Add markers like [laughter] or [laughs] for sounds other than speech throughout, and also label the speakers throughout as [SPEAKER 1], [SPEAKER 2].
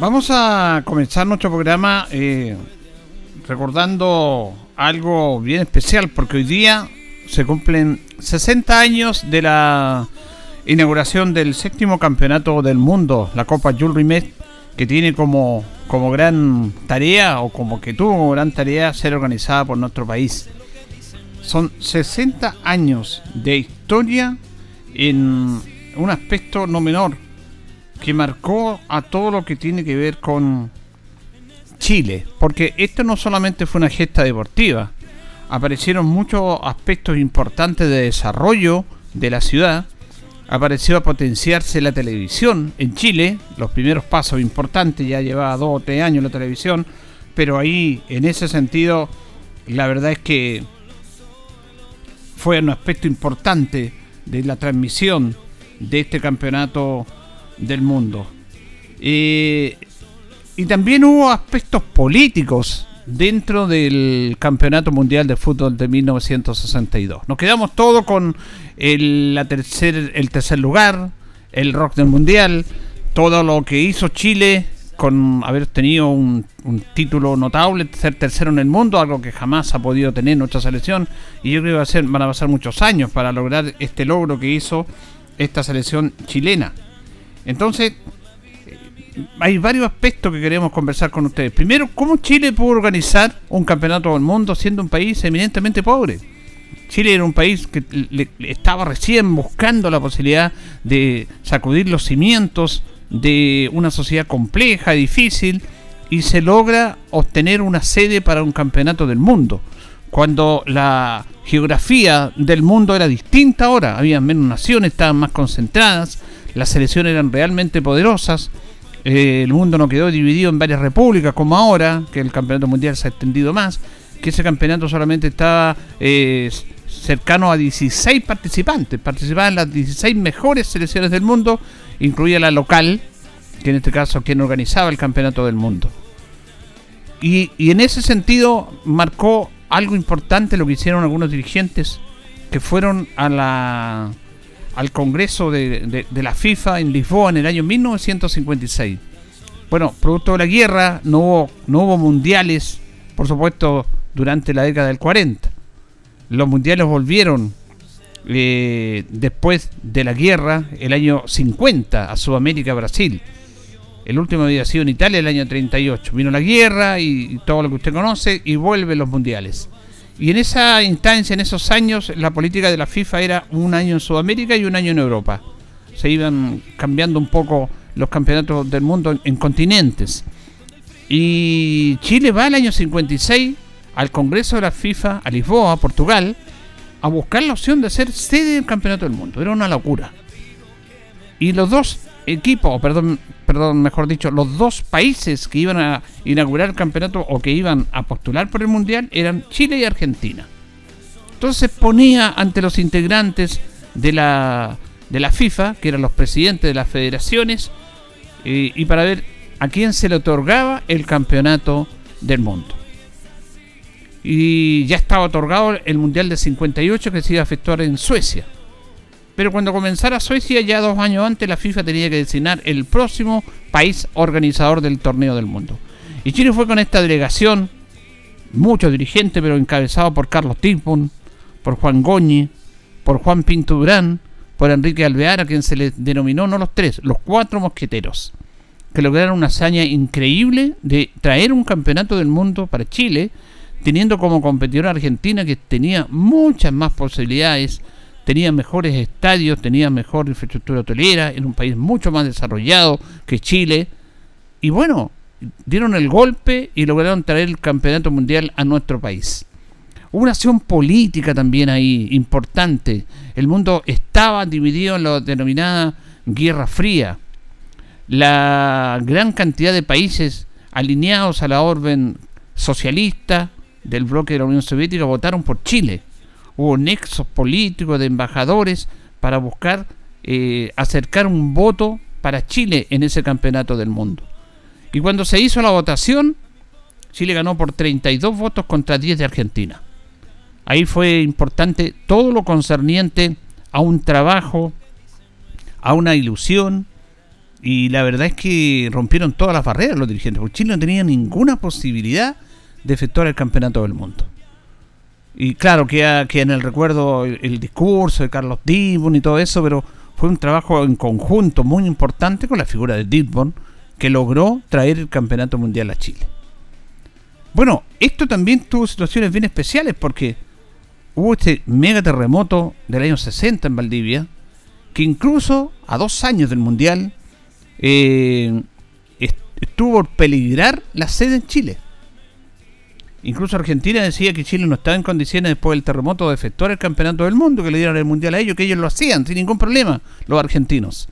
[SPEAKER 1] Vamos a comenzar nuestro programa eh, recordando algo bien especial porque hoy día se cumplen 60 años de la inauguración del séptimo campeonato del mundo, la Copa Jules Rimet, que tiene como, como gran tarea o como que tuvo como gran tarea ser organizada por nuestro país. Son 60 años de historia en un aspecto no menor que marcó a todo lo que tiene que ver con Chile, porque esto no solamente fue una gesta deportiva, aparecieron muchos aspectos importantes de desarrollo de la ciudad, apareció a potenciarse la televisión en Chile, los primeros pasos importantes, ya llevaba dos o tres años la televisión, pero ahí en ese sentido la verdad es que fue un aspecto importante de la transmisión de este campeonato del mundo. y también hubo aspectos políticos dentro del Campeonato Mundial de Fútbol de 1962. Nos quedamos todos con el, la tercer, el tercer lugar, el rock del Mundial, todo lo que hizo Chile con haber tenido un, título notable, ser tercero en el mundo, algo que jamás ha podido tener nuestra selección. Y yo creo que va van a pasar muchos años para lograr este logro que hizo esta selección chilena. Entonces, hay varios aspectos que queremos conversar con ustedes. Primero, ¿cómo Chile pudo organizar un campeonato del mundo siendo un país eminentemente pobre? Chile era un país que estaba recién buscando la posibilidad de sacudir los cimientos de una sociedad compleja, difícil, y se logra obtener una sede para un campeonato del mundo. Cuando la geografía del mundo era distinta ahora, había menos naciones, estaban más concentradas, las selecciones eran realmente poderosas, eh, el mundo no quedó dividido en varias repúblicas como ahora, que el campeonato mundial se ha extendido más, que ese campeonato solamente estaba eh, cercano a 16 participantes, participaban las 16 mejores selecciones del mundo, incluía la local, que en este caso quien organizaba el campeonato del mundo. Y, y en ese sentido marcó algo importante lo que hicieron algunos dirigentes que fueron a la al Congreso de, la FIFA en Lisboa en el año 1956. Bueno, producto de la guerra no hubo, no hubo mundiales, por supuesto, durante la década del 40. Los mundiales volvieron eh, después de la guerra, el año 50, a Sudamérica, Brasil. El último había sido en Italia el año 38. Vino la guerra y todo lo que usted conoce y vuelven los mundiales. Y en esa instancia, en esos años, la política de la FIFA era un año en Sudamérica y un año en Europa. Se iban cambiando un poco los campeonatos del mundo en, continentes. Y Chile va al año 56 al Congreso de la FIFA, a Lisboa, Portugal, a buscar la opción de ser sede del campeonato del mundo. Era una locura. Y los dos equipos, perdón, perdón, mejor dicho, los dos países que iban a inaugurar el campeonato o que iban a postular por el mundial eran Chile y Argentina. Entonces ponía ante los integrantes de la, de la FIFA, que eran los presidentes de las federaciones, eh, y para ver a quién se le otorgaba el campeonato del mundo. Y ya estaba otorgado el Mundial de 58 que se iba a efectuar en Suecia. Pero cuando comenzara Suecia, ya dos años antes, la FIFA tenía que designar el próximo país organizador del torneo del mundo. Y Chile fue con esta delegación, muchos dirigentes, pero encabezado por Carlos Tipun, por Juan Goñi, por Juan Pinto Durán, por Enrique Alvear, a quien se le denominó no los tres, los cuatro mosqueteros, que lograron una hazaña increíble de traer un campeonato del mundo para Chile, teniendo como competidor a Argentina, que tenía muchas más posibilidades tenía mejores estadios, tenía mejor infraestructura hotelera, en un país mucho más desarrollado que Chile. Y bueno, dieron el golpe y lograron traer el campeonato mundial a nuestro país. Hubo una acción política también ahí importante. El mundo estaba dividido en la denominada Guerra Fría. La gran cantidad de países alineados a la orden socialista del bloque de la Unión Soviética votaron por Chile. Hubo nexos políticos de embajadores para buscar eh, acercar un voto para Chile en ese campeonato del mundo. Y cuando se hizo la votación, Chile ganó por 32 votos contra 10 de Argentina. Ahí fue importante todo lo concerniente a un trabajo, a una ilusión, y la verdad es que rompieron todas las barreras los dirigentes, porque Chile no tenía ninguna posibilidad de efectuar el campeonato del mundo. Y claro, que en el recuerdo el, discurso de Carlos Dibon y todo eso, pero fue un trabajo en conjunto muy importante con la figura de Dibon, que logró traer el campeonato mundial a Chile. Bueno, esto también tuvo situaciones bien especiales porque hubo este mega terremoto del año 60 en Valdivia, que incluso a dos años del Mundial eh, estuvo por peligrar la sede en Chile. Incluso Argentina decía que Chile no estaba en condiciones después del terremoto de efectuar el campeonato del mundo, que le dieron el mundial a ellos, que ellos lo hacían sin ningún problema, los argentinos.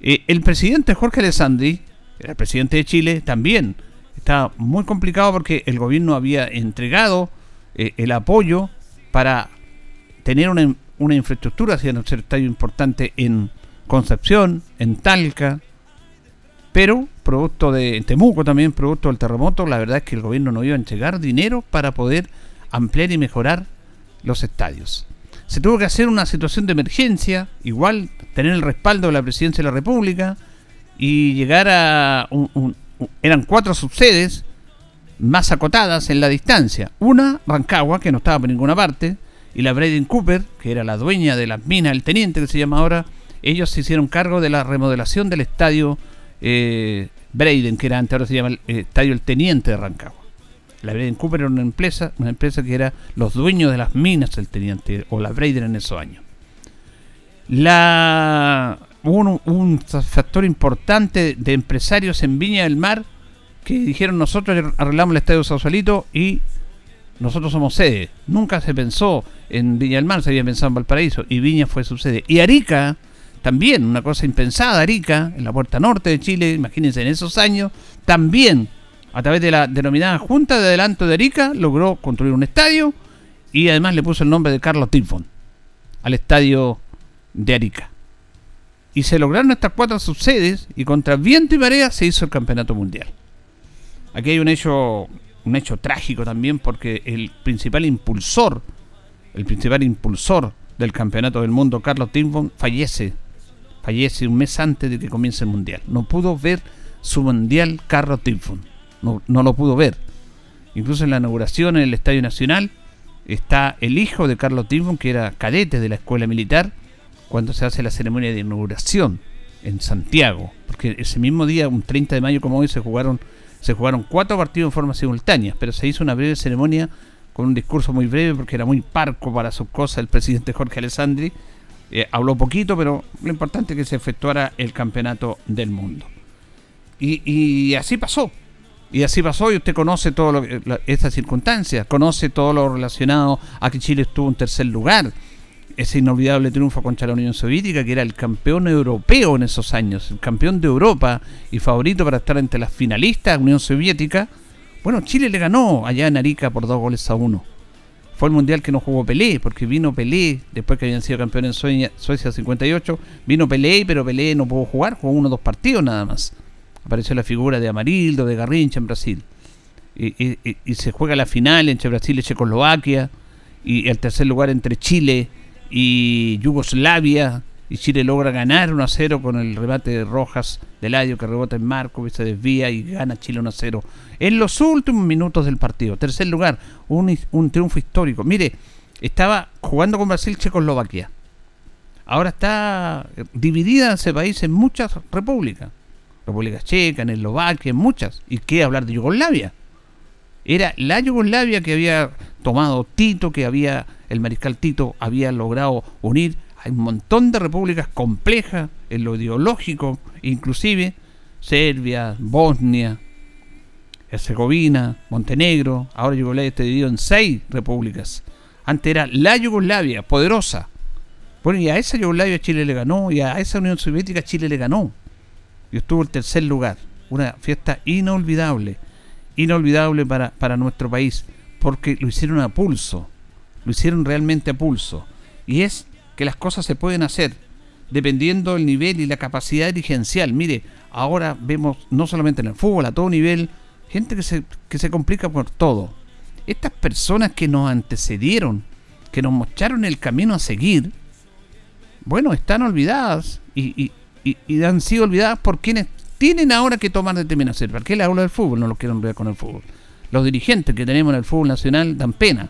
[SPEAKER 1] Eh, el presidente Jorge Alessandri, el presidente de Chile, también está muy complicado porque el gobierno había entregado eh, el apoyo para tener una, una infraestructura hacia un estadio importante en Concepción, en Talca, pero producto de Temuco también, producto del terremoto, la verdad es que el gobierno no iba a entregar dinero para poder ampliar y mejorar los estadios. Se tuvo que hacer una situación de emergencia, igual tener el respaldo de la presidencia de la República y llegar a eran cuatro subsedes más acotadas en la distancia. Una, Rancagua, que no estaba por ninguna parte, y la Braden Cooper, que era la dueña de las minas, el teniente que se llama ahora, ellos se hicieron cargo de la remodelación del estadio eh, Braden, que era antes, ahora se llama el estadio El Teniente de Rancagua. La Braden Cooper era una empresa, una empresa que era los dueños de las minas del Teniente, o la Braden en esos años. La, hubo un factor importante de empresarios en Viña del Mar que dijeron nosotros arreglamos el estadio Sausalito y nosotros somos sede. Nunca se pensó en Viña del Mar, se había pensado en Valparaíso y Viña fue su sede. Y Arica, también, una cosa impensada, Arica, en la puerta norte de Chile, imagínense, en esos años, también a través de la denominada Junta de Adelanto de Arica logró construir un estadio y además le puso el nombre de Carlos Tifón al estadio de Arica. Y se lograron estas cuatro subsedes y contra viento y marea se hizo el campeonato mundial. Aquí hay un hecho, un hecho trágico también porque el principal impulsor, el principal impulsor del campeonato del mundo, Carlos Timbon, fallece. Fallece un mes antes de que comience el mundial. No pudo ver su mundial Carlos Timbon. No, lo pudo ver. Incluso en la inauguración en el Estadio Nacional está el hijo de Carlos Timbon, que era cadete de la escuela militar, cuando se hace la ceremonia de inauguración en Santiago. Porque ese mismo día, un 30 de mayo como hoy, se jugaron se jugaron cuatro partidos en forma simultánea, pero se hizo una breve ceremonia con un discurso muy breve porque era muy parco para sus cosas el presidente Jorge Alessandri. Eh, habló poquito, pero lo importante es que se efectuara el campeonato del mundo. Y, así pasó. Y así pasó, y usted conoce todo estas circunstancias, conoce todo lo relacionado a que Chile estuvo en tercer lugar, ese inolvidable triunfo contra la Unión Soviética, que era el campeón europeo en esos años, el campeón de Europa y favorito para estar entre las finalistas Unión Soviética. Bueno, Chile le ganó allá en Arica por dos goles a uno. Fue el mundial que no jugó Pelé, porque vino Pelé, después que habían sido campeón en Suecia, Suecia 58, vino Pelé, pero Pelé no pudo jugar, jugó uno o dos partidos nada más. Apareció la figura de Amarildo, de Garrincha en Brasil. Y, y se juega la final entre Brasil y Checoslovaquia, y el tercer lugar entre Chile y Yugoslavia y Chile logra ganar 1 a 0 con el rebate de Rojas del Ladio que rebota en Marco y se desvía y gana Chile 1 a 0 en los últimos minutos del partido. Tercer lugar, un, un triunfo histórico. Mire, estaba jugando con Brasil Checoslovaquia. Ahora está dividida ese país en muchas repúblicas. República Checa, en Eslovaquia, en muchas. ¿Y qué hablar de Yugoslavia? Era la Yugoslavia que había tomado Tito, que había el mariscal Tito había logrado unir un montón de repúblicas complejas en lo ideológico, inclusive Serbia, Bosnia, Herzegovina, Montenegro, ahora Yugoslavia está dividido en seis repúblicas. Antes era la Yugoslavia, poderosa. Bueno, y a esa Yugoslavia Chile le ganó, y a esa Unión Soviética Chile le ganó. Y estuvo en tercer lugar. Una fiesta inolvidable, inolvidable para, para nuestro país, porque lo hicieron a pulso, lo hicieron realmente a pulso. Y es que las cosas se pueden hacer dependiendo del nivel y la capacidad dirigencial. Mire, ahora vemos no solamente en el fútbol, a todo nivel, gente que se, que se complica por todo. Estas personas que nos antecedieron, que nos mostraron el camino a seguir, bueno, están olvidadas y, y, han sido olvidadas por quienes tienen ahora que tomar determinaciones. ¿Para qué le hablo del fútbol? No lo quiero olvidar con el fútbol. Los dirigentes que tenemos en el fútbol nacional dan pena.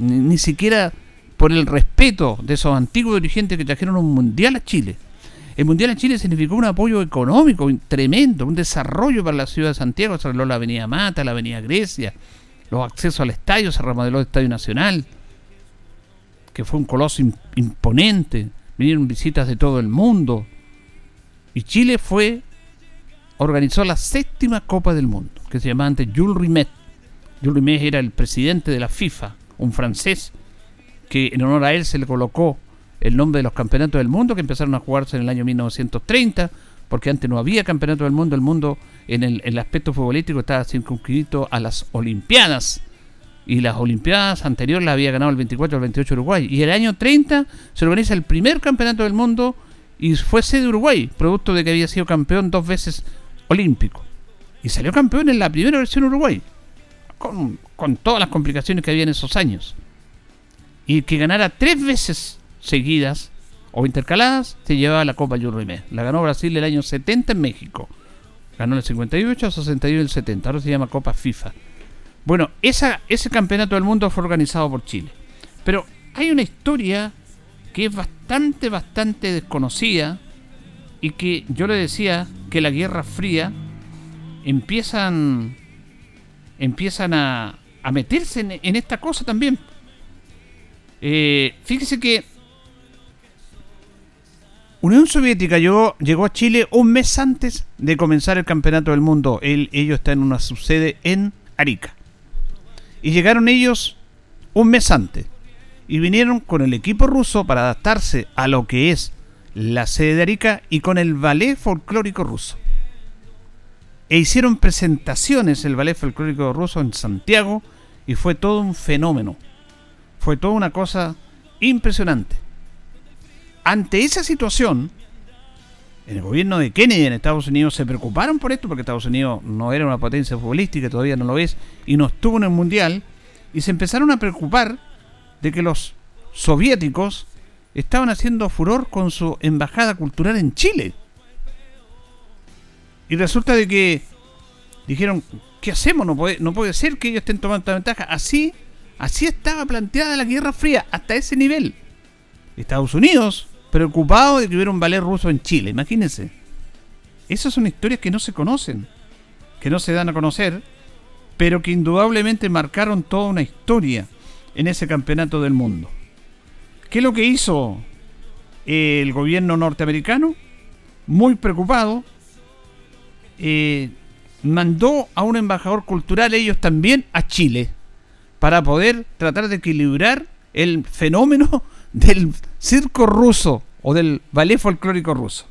[SPEAKER 1] ni siquiera por el respeto de esos antiguos dirigentes que trajeron un mundial a Chile. El mundial a Chile significó un apoyo económico tremendo, un desarrollo para la ciudad de Santiago. Se arregló la Avenida Mata, la Avenida Grecia, los accesos al estadio, se remodeló el Estadio Nacional, que fue un coloso imponente. Vinieron visitas de todo el mundo. Y Chile fue, organizó la séptima Copa del Mundo, que se llamaba antes Jules Rimet. Jules Rimet era el presidente de la FIFA, un francés que en honor a él se le colocó el nombre de los campeonatos del mundo que empezaron a jugarse en el año 1930, porque antes no había campeonato del mundo, el mundo en el, aspecto futbolístico estaba circunscrito a las Olimpiadas. Y las Olimpiadas anteriores las había ganado el 24 al 28 Uruguay. Y el año 30 se organiza el primer campeonato del mundo y fue sede de Uruguay, producto de que había sido campeón dos veces olímpico. Y salió campeón en la primera versión Uruguay, con, con todas las complicaciones que había en esos años y que ganara tres veces seguidas o intercaladas, se llevaba la Copa Jules La ganó Brasil el año 70 en México. Ganó el 58, el 61 y el 70. Ahora se llama Copa FIFA. Bueno, esa, ese campeonato del mundo fue organizado por Chile. Pero hay una historia que es bastante, bastante desconocida y que yo le decía que la Guerra Fría empiezan, empiezan a, a meterse en esta cosa también. Eh, que Unión Soviética llegó, llegó, a Chile un mes antes de comenzar el Campeonato del Mundo. ellos están en una subsede en Arica. Y llegaron ellos un mes antes. Y vinieron con el equipo ruso para adaptarse a lo que es la sede de Arica y con el ballet folclórico ruso. E hicieron presentaciones el ballet folclórico ruso en Santiago y fue todo un fenómeno. Fue toda una cosa impresionante. Ante esa situación, en el gobierno de Kennedy en Estados Unidos se preocuparon por esto, porque Estados Unidos no era una potencia futbolística, todavía no lo es, y no estuvo en el Mundial, y se empezaron a preocupar de que los soviéticos estaban haciendo furor con su embajada cultural en Chile. Y resulta de que dijeron, ¿qué hacemos? No puede, no puede ser que ellos estén tomando esta ventaja. Así Así estaba planteada la Guerra Fría, hasta ese nivel. Estados Unidos, preocupado de que hubiera un ballet ruso en Chile, imagínense. Esas son historias que no se conocen, que no se dan a conocer, pero que indudablemente marcaron toda una historia en ese campeonato del mundo. ¿Qué es lo que hizo el gobierno norteamericano? Muy preocupado, eh, mandó a un embajador cultural, ellos también, a Chile para poder tratar de equilibrar el fenómeno [laughs] del circo ruso o del ballet folclórico ruso.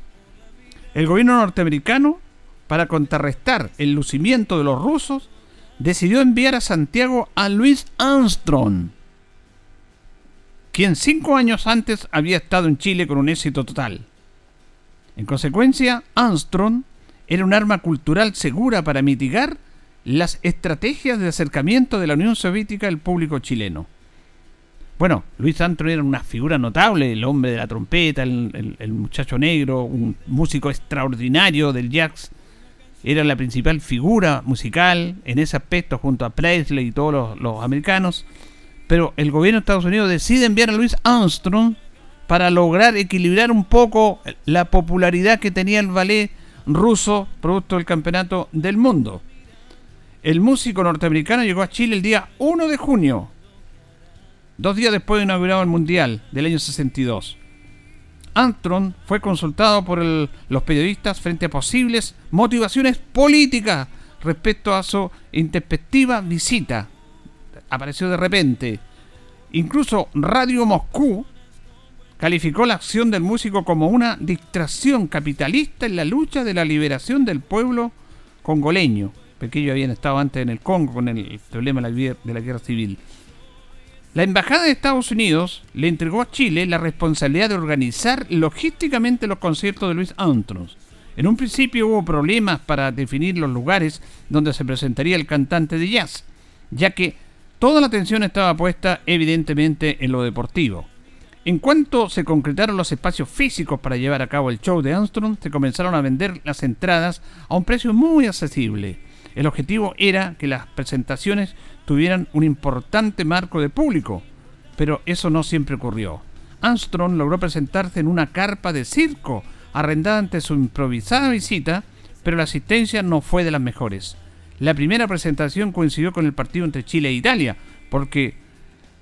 [SPEAKER 1] El gobierno norteamericano, para contrarrestar el lucimiento de los rusos, decidió enviar a Santiago a Louis Armstrong, quien cinco años antes había estado en Chile con un éxito total. En consecuencia, Armstrong era un arma cultural segura para mitigar las estrategias de acercamiento de la Unión Soviética al público chileno. Bueno, Luis Armstrong era una figura notable, el hombre de la trompeta, el, muchacho negro, un músico extraordinario del jazz. Era la principal figura musical en ese aspecto junto a Presley y todos los, los americanos. Pero el gobierno de Estados Unidos decide enviar a Luis Armstrong para lograr equilibrar un poco la popularidad que tenía el ballet ruso producto del campeonato del mundo. El músico norteamericano llegó a Chile el día 1 de junio, dos días después de inaugurado el Mundial del año 62. Armstrong fue consultado por los periodistas frente a posibles motivaciones políticas respecto a su intempestiva visita. Apareció de repente. Incluso Radio Moscú calificó la acción del músico como una distracción capitalista en la lucha de la liberación del pueblo congoleño, ellos habían estado antes en el Congo con el problema de la guerra civil. La Embajada de Estados Unidos le entregó a Chile la responsabilidad de organizar logísticamente los conciertos de Luis Armstrong. En un principio hubo problemas para definir los lugares donde se presentaría el cantante de jazz, ya que toda la atención estaba puesta evidentemente en lo deportivo. En cuanto se concretaron los espacios físicos para llevar a cabo el show de Armstrong, se comenzaron a vender las entradas a un precio muy accesible. El objetivo era que las presentaciones tuvieran un importante marco de público, pero eso no siempre ocurrió. Armstrong logró presentarse en una carpa de circo arrendada ante su improvisada visita, pero la asistencia no fue de las mejores. La primera presentación coincidió con el partido entre Chile e Italia, porque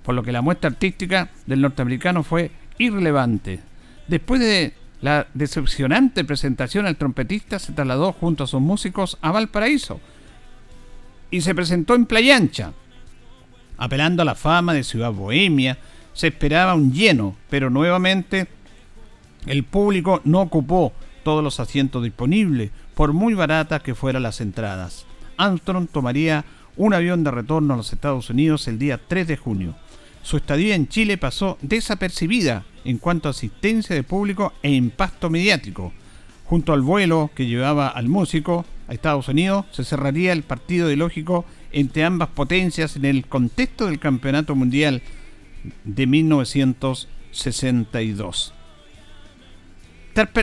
[SPEAKER 1] por lo que la muestra artística del norteamericano fue irrelevante. Después de la decepcionante presentación, el trompetista se trasladó junto a sus músicos a Valparaíso, y se presentó en Playa Ancha. Apelando a la fama de ciudad bohemia, se esperaba un lleno, pero nuevamente el público no ocupó todos los asientos disponibles, por muy baratas que fueran las entradas. Armstrong tomaría un avión de retorno a los Estados Unidos el día 3 de junio. Su estadía en Chile pasó desapercibida en cuanto a asistencia de público e impacto mediático. Junto al vuelo que llevaba al músico, a Estados Unidos, se cerraría el partido ideológico entre ambas potencias en el contexto del Campeonato Mundial de 1962.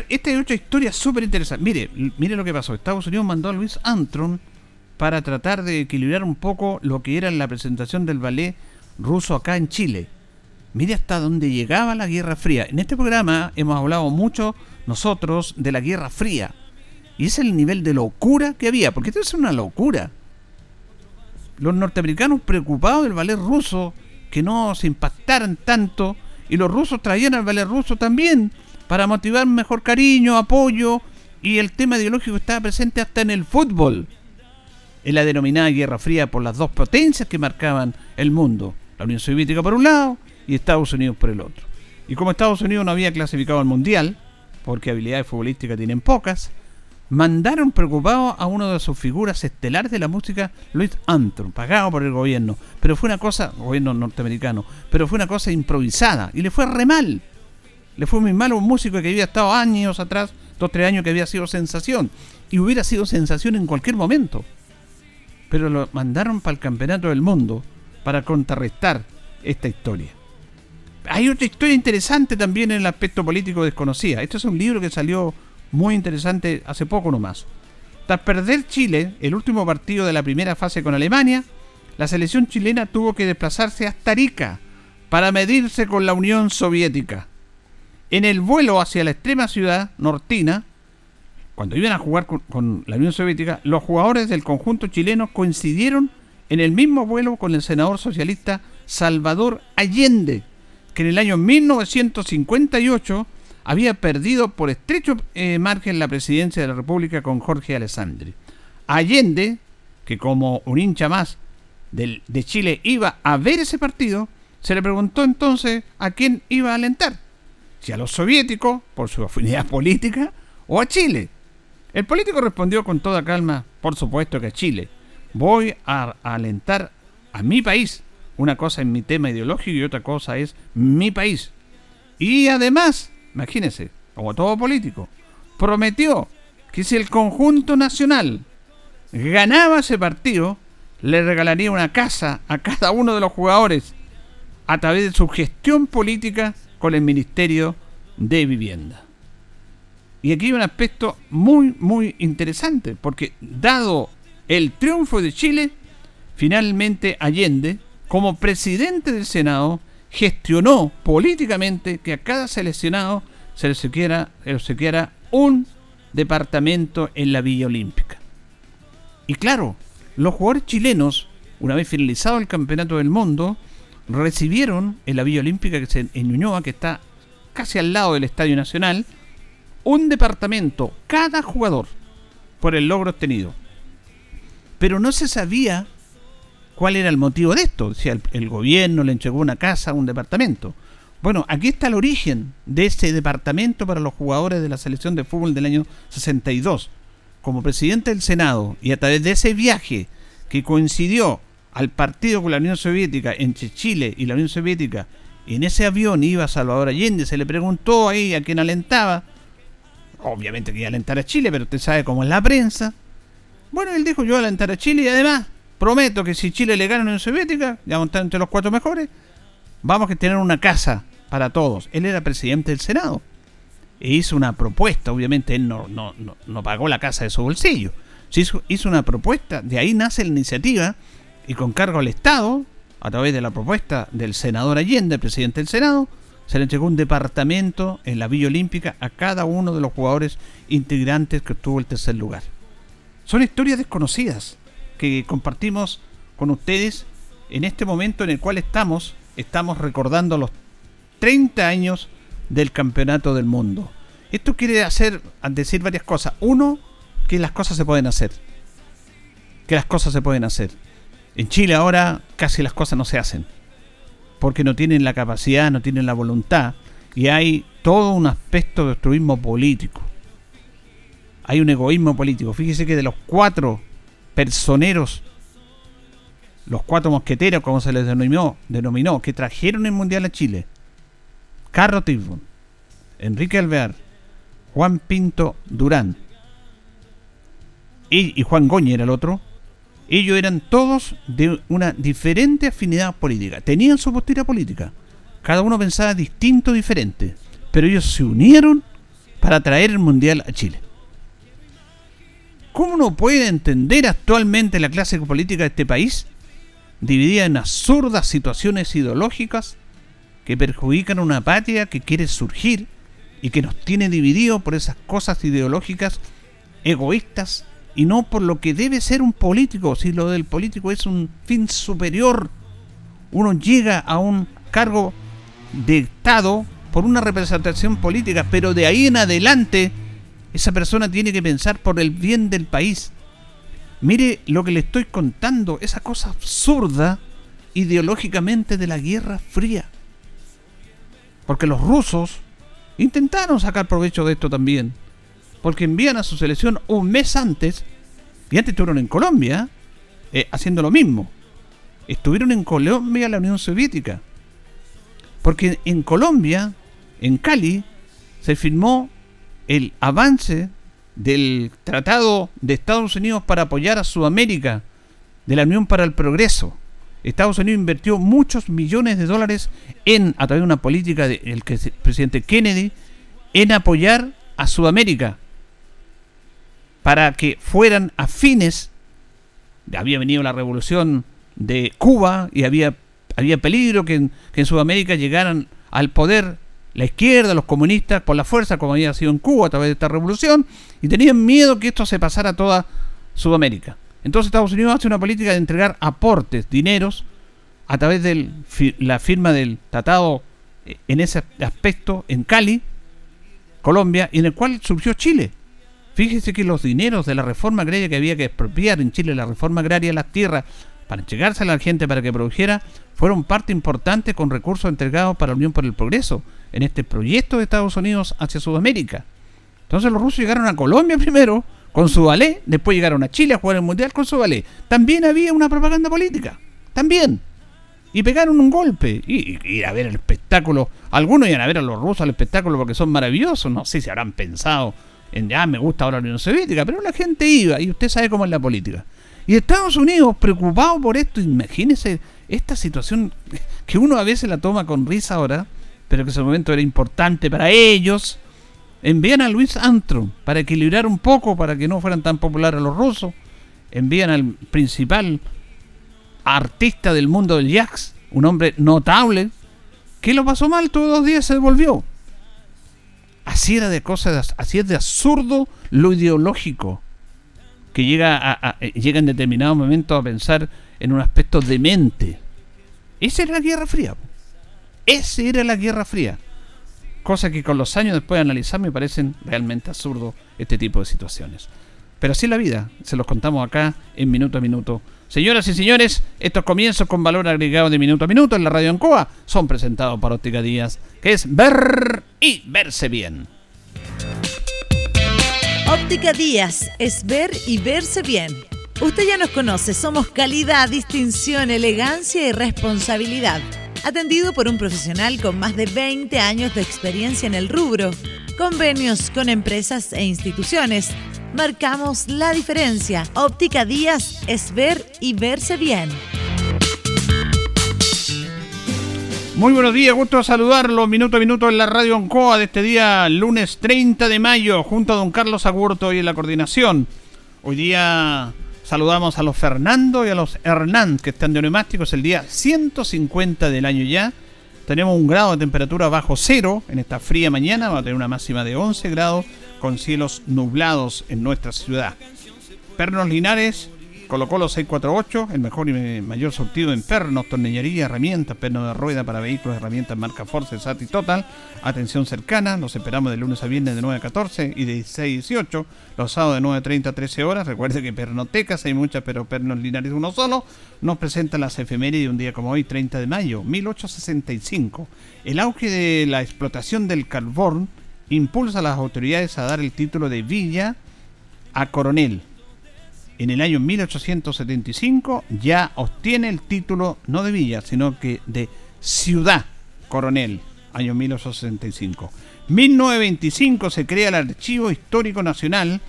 [SPEAKER 1] Esta es otra historia súper interesante. Mire, mire lo que pasó. Estados Unidos mandó a Luis Antron para tratar de equilibrar un poco lo que era la presentación del ballet ruso acá en Chile. Mire hasta dónde llegaba la Guerra Fría. En este programa hemos hablado mucho nosotros de la Guerra Fría y es el nivel de locura que había, porque esto es una locura. Los norteamericanos preocupados del ballet ruso, que no se impactaran tanto, y los rusos traían al ballet ruso también, para motivar mejor cariño, apoyo, y el tema ideológico estaba presente hasta en el fútbol, en la denominada Guerra Fría por las dos potencias que marcaban el mundo, la Unión Soviética por un lado y Estados Unidos por el otro. Y como Estados Unidos no había clasificado al Mundial, porque habilidades futbolísticas tienen pocas, mandaron preocupado a uno de sus figuras estelares de la música, Louis Armstrong, pagado por el gobierno. Pero fue una cosa, gobierno norteamericano, pero fue una cosa improvisada y le fue re mal. Le fue muy mal a un músico que había estado años atrás, dos, tres años que había sido sensación. Y hubiera sido sensación en cualquier momento. Pero lo mandaron para el campeonato del mundo para contrarrestar esta historia. Hay otra historia interesante también en el aspecto político desconocida. Este es un libro que salió muy interesante hace poco nomás. Tras perder Chile el último partido de la primera fase con Alemania, la selección chilena tuvo que desplazarse hasta Arica para medirse con la Unión Soviética. En el vuelo hacia la extrema ciudad nortina, cuando iban a jugar con, la Unión Soviética, los jugadores del conjunto chileno coincidieron en el mismo vuelo con el senador socialista Salvador Allende, que en el año 1958 había perdido por estrecho eh, margen la presidencia de la República con Jorge Alessandri. Allende, que como un hincha más de Chile iba a ver ese partido, se le preguntó entonces a quién iba a alentar, si a los soviéticos, por su afinidad [laughs] política, o a Chile. El político respondió con toda calma, por supuesto que a Chile. Voy a alentar a mi país. Una cosa es mi tema ideológico y otra cosa es mi país. Y además imagínense, como todo político, prometió que si el conjunto nacional ganaba ese partido, le regalaría una casa a cada uno de los jugadores a través de su gestión política con el Ministerio de Vivienda. Y aquí hay un aspecto muy, muy interesante, porque dado el triunfo de Chile, finalmente Allende, como presidente del Senado, gestionó políticamente que a cada seleccionado se le quiera un departamento en la Villa Olímpica. Y claro, los jugadores chilenos, una vez finalizado el campeonato del mundo, recibieron en la Villa Olímpica que se, en Ñuñoa, que está casi al lado del Estadio Nacional, un departamento, cada jugador, por el logro obtenido. Pero no se sabía cuál era el motivo de esto. Si el, gobierno le entregó una casa, un departamento. Bueno, aquí está el origen de ese departamento para los jugadores de la selección de fútbol del año 62. Como presidente del Senado y a través de ese viaje que coincidió al partido con la Unión Soviética entre Chile y la Unión Soviética, en ese avión iba Salvador Allende, se le preguntó ahí a quién alentaba. Obviamente que iba a alentar a Chile, pero usted sabe cómo es la prensa. Bueno, él dijo yo alentar a Chile y además prometo que si Chile le gana a la Unión Soviética, ya estar entre los cuatro mejores, vamos a tener una casa para todos. Él era presidente del Senado e hizo una propuesta, obviamente él no, no, no, pagó la casa de su bolsillo, hizo, hizo una propuesta, de ahí nace la iniciativa y con cargo al Estado, a través de la propuesta del senador Allende, presidente del Senado, se le entregó un departamento en la Villa Olímpica a cada uno de los jugadores integrantes que obtuvo el tercer lugar. Son historias desconocidas que compartimos con ustedes en este momento en el cual estamos, estamos recordando los 30 años del Campeonato del Mundo. Esto quiere hacer, decir varias cosas. Uno, que las cosas se pueden hacer. Que las cosas se pueden hacer. En Chile ahora casi las cosas no se hacen. Porque no tienen la capacidad, no tienen la voluntad. Y hay todo un aspecto de obstruismo político. Hay un egoísmo político. Fíjese que de los cuatro personeros, los cuatro mosqueteros, como se les denominó, denominó que trajeron el Mundial a Chile, Carlos Tifón, Enrique Alvear, Juan Pinto Durán. Y, y Juan Goñi era el otro, ellos eran todos de una diferente afinidad política, tenían su postura política, cada uno pensaba distinto, diferente, pero ellos se unieron para traer el Mundial a Chile. ¿Cómo uno puede entender actualmente la clase política de este país? Dividida en absurdas situaciones ideológicas que perjudican a una patria que quiere surgir y que nos tiene divididos por esas cosas ideológicas egoístas y no por lo que debe ser un político. Si lo del político es un fin superior, uno llega a un cargo de Estado por una representación política, pero de ahí en adelante esa persona tiene que pensar por el bien del país. Mire lo que le estoy contando, esa cosa absurda ideológicamente de la Guerra Fría. Porque los rusos intentaron sacar provecho de esto también. Porque envían a su selección un mes antes, y antes estuvieron en Colombia, eh, haciendo lo mismo. Estuvieron en Colombia la Unión Soviética. Porque en Colombia, en Cali, se firmó el avance del Tratado de Estados Unidos para apoyar a Sudamérica, de la Unión para el Progreso. Estados Unidos invirtió muchos millones de dólares en, a través de una política del presidente Kennedy, en apoyar a Sudamérica para que fueran afines. Había venido la revolución de Cuba y había, había peligro que que en Sudamérica llegaran al poder la izquierda, los comunistas, por la fuerza, como había sido en Cuba a través de esta revolución, y tenían miedo que esto se pasara a toda Sudamérica. Entonces Estados Unidos hace una política de entregar aportes, dineros, a través de la firma del tratado eh, en ese aspecto en Cali, Colombia, y en el cual surgió Chile. Fíjese que los dineros de la reforma agraria que había que expropiar en Chile, la reforma agraria las tierras, para entregarse a la gente para que produjera, fueron parte importante con recursos entregados para la Unión por el Progreso, en este proyecto de Estados Unidos hacia Sudamérica. Entonces los rusos llegaron a Colombia primero, con su ballet, después llegaron a Chile a jugar el Mundial con su ballet. También había una propaganda política, también. Y pegaron un golpe, y, ir a ver el espectáculo. Algunos iban a ver a los rusos al espectáculo porque son maravillosos, no sé si habrán pensado en, ya me gusta ahora la Unión Soviética, pero la gente iba, y usted sabe cómo es la política. Y Estados Unidos, preocupado por esto, imagínese esta situación que uno a veces la toma con risa ahora, pero que en ese momento era importante para ellos, Envían a Luis Armstrong para equilibrar un poco, para que no fueran tan populares los rusos. Envían al principal artista del mundo del jazz, un hombre notable, que lo pasó mal, todos los días se devolvió. Así era de cosas, así es de absurdo lo ideológico. que llega, a, eh, llega en determinados momentos a pensar en un aspecto demente. Esa era la Guerra Fría. Esa era la Guerra Fría. Cosa que con los años después de analizar me parecen realmente absurdos este tipo de situaciones. Pero así es la vida, se los contamos acá en minuto a minuto. Señoras y señores, estos comienzos con valor agregado de minuto a minuto en la radio Ancoa son presentados por Óptica Díaz, que es ver y verse bien.
[SPEAKER 2] Óptica Díaz es ver y verse bien. Usted ya nos conoce, somos calidad, distinción, elegancia y responsabilidad. Atendido por un profesional con más de 20 años de experiencia en el rubro. Convenios con empresas e instituciones marcamos la diferencia. Óptica Díaz es ver y verse bien.
[SPEAKER 1] Muy buenos días, gusto saludarlo minuto a minuto en la radio Oncoa de este día, lunes 30 de mayo, junto a don Carlos Agurto y en la coordinación. Hoy día saludamos a los Fernando y a los Hernán que están de neumáticos el día 150 del año ya. Tenemos un grado de temperatura bajo cero en esta fría mañana, va a tener una máxima de 11 grados con cielos nublados en nuestra ciudad. Pernos Linares, Colo Colo 648, el mejor y mayor surtido en pernos, tornillería, herramientas, pernos de rueda para vehículos, herramientas marca Force, SAT Total. Atención cercana, los esperamos de lunes a viernes de 9 a 14 y de 16 a 18, los sábados de 9 a 30 a 13 horas. Recuerde que pernotecas hay muchas, pero pernos Linares uno solo. Nos presenta las efemérides de un día como hoy, 30 de mayo, 1865. El auge de la explotación del carbón impulsa a las autoridades a dar el título de villa a coronel. En el año 1875 ya obtiene el título no de villa, sino que de ciudad coronel, año 1865. 1925 se crea el Archivo Histórico Nacional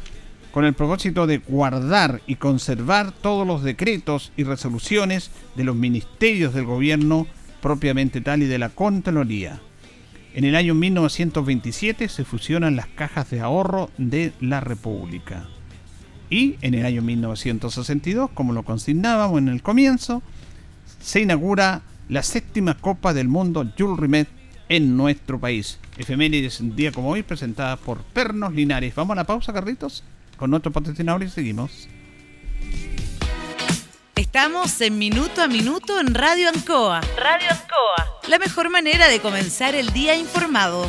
[SPEAKER 1] con el propósito de guardar y conservar todos los decretos y resoluciones de los ministerios del gobierno propiamente tal y de la Contraloría. En el año 1927 se fusionan las cajas de ahorro de la República. Y en el año 1962, como lo consignábamos en el comienzo, se inaugura la séptima Copa del Mundo Jules Rimet en nuestro país. Efemérides un día como hoy presentadas por Pernos Linares. Vamos a la pausa, Carlitos, con nuestro patrocinador y seguimos.
[SPEAKER 2] Estamos en Minuto a Minuto en Radio Ancoa. Radio Ancoa. La mejor manera de comenzar el día informado.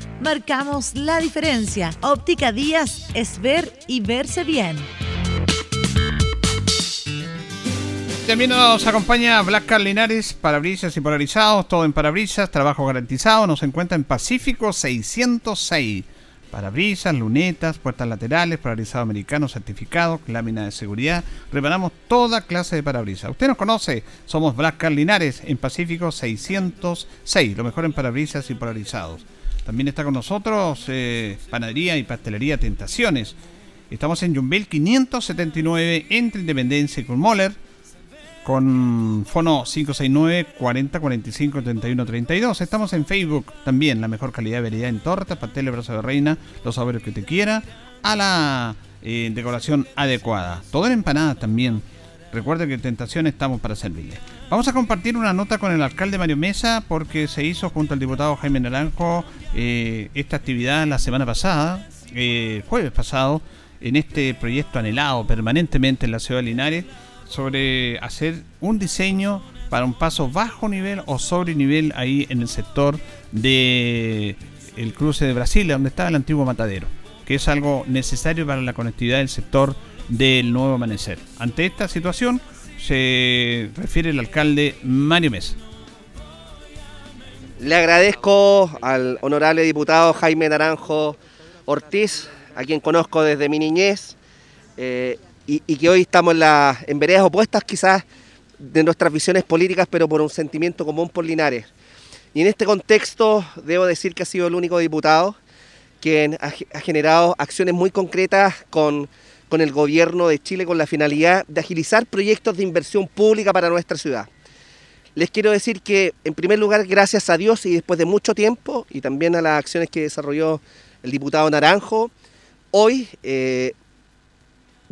[SPEAKER 2] Marcamos la diferencia. Óptica Díaz es ver y verse bien.
[SPEAKER 1] También nos acompaña Black Car Linares, parabrisas y polarizados, todo en parabrisas, trabajo garantizado. Nos encuentra en Pacífico 606 parabrisas, lunetas, puertas laterales, parabrisado americano certificado, lámina de seguridad. Reparamos toda clase de parabrisas. Usted nos conoce, somos Black Linares en Pacífico 606, lo mejor en parabrisas y polarizados. También está con nosotros eh, Panadería y Pastelería Tentaciones. Estamos en Jumbel 579 entre Independencia y Moller con fono 569 40 45 31 32. Estamos en Facebook también, la mejor calidad de variedad en tortas, pasteles, brazo de reina, los sabores que te quiera, a la eh, decoración adecuada. Todo en empanadas también. Recuerde que en Tentación estamos para servirle. Vamos a compartir una nota con el alcalde Mario Mesa porque se hizo junto al diputado Jaime Naranjo eh, esta actividad la semana pasada, eh, jueves pasado, en este proyecto anhelado permanentemente en la ciudad de Linares sobre hacer un diseño para un paso bajo nivel o sobre nivel ahí en el sector de el cruce de Brasil, donde estaba el antiguo matadero, que es algo necesario para la conectividad del sector del nuevo amanecer. Ante esta situación se refiere el alcalde Mario Mesa.
[SPEAKER 3] Le agradezco al honorable diputado Jaime Naranjo Ortiz, a quien conozco desde mi niñez, eh, y, que hoy estamos en, la, veredas opuestas quizás de nuestras visiones políticas, pero por un sentimiento común por Linares. Y en este contexto debo decir que ha sido el único diputado quien ha, generado acciones muy concretas con, con el gobierno de Chile con la finalidad de agilizar proyectos de inversión pública para nuestra ciudad. Les quiero decir que, en primer lugar, gracias a Dios y después de mucho tiempo, y también a las acciones que desarrolló el diputado Naranjo, hoy eh,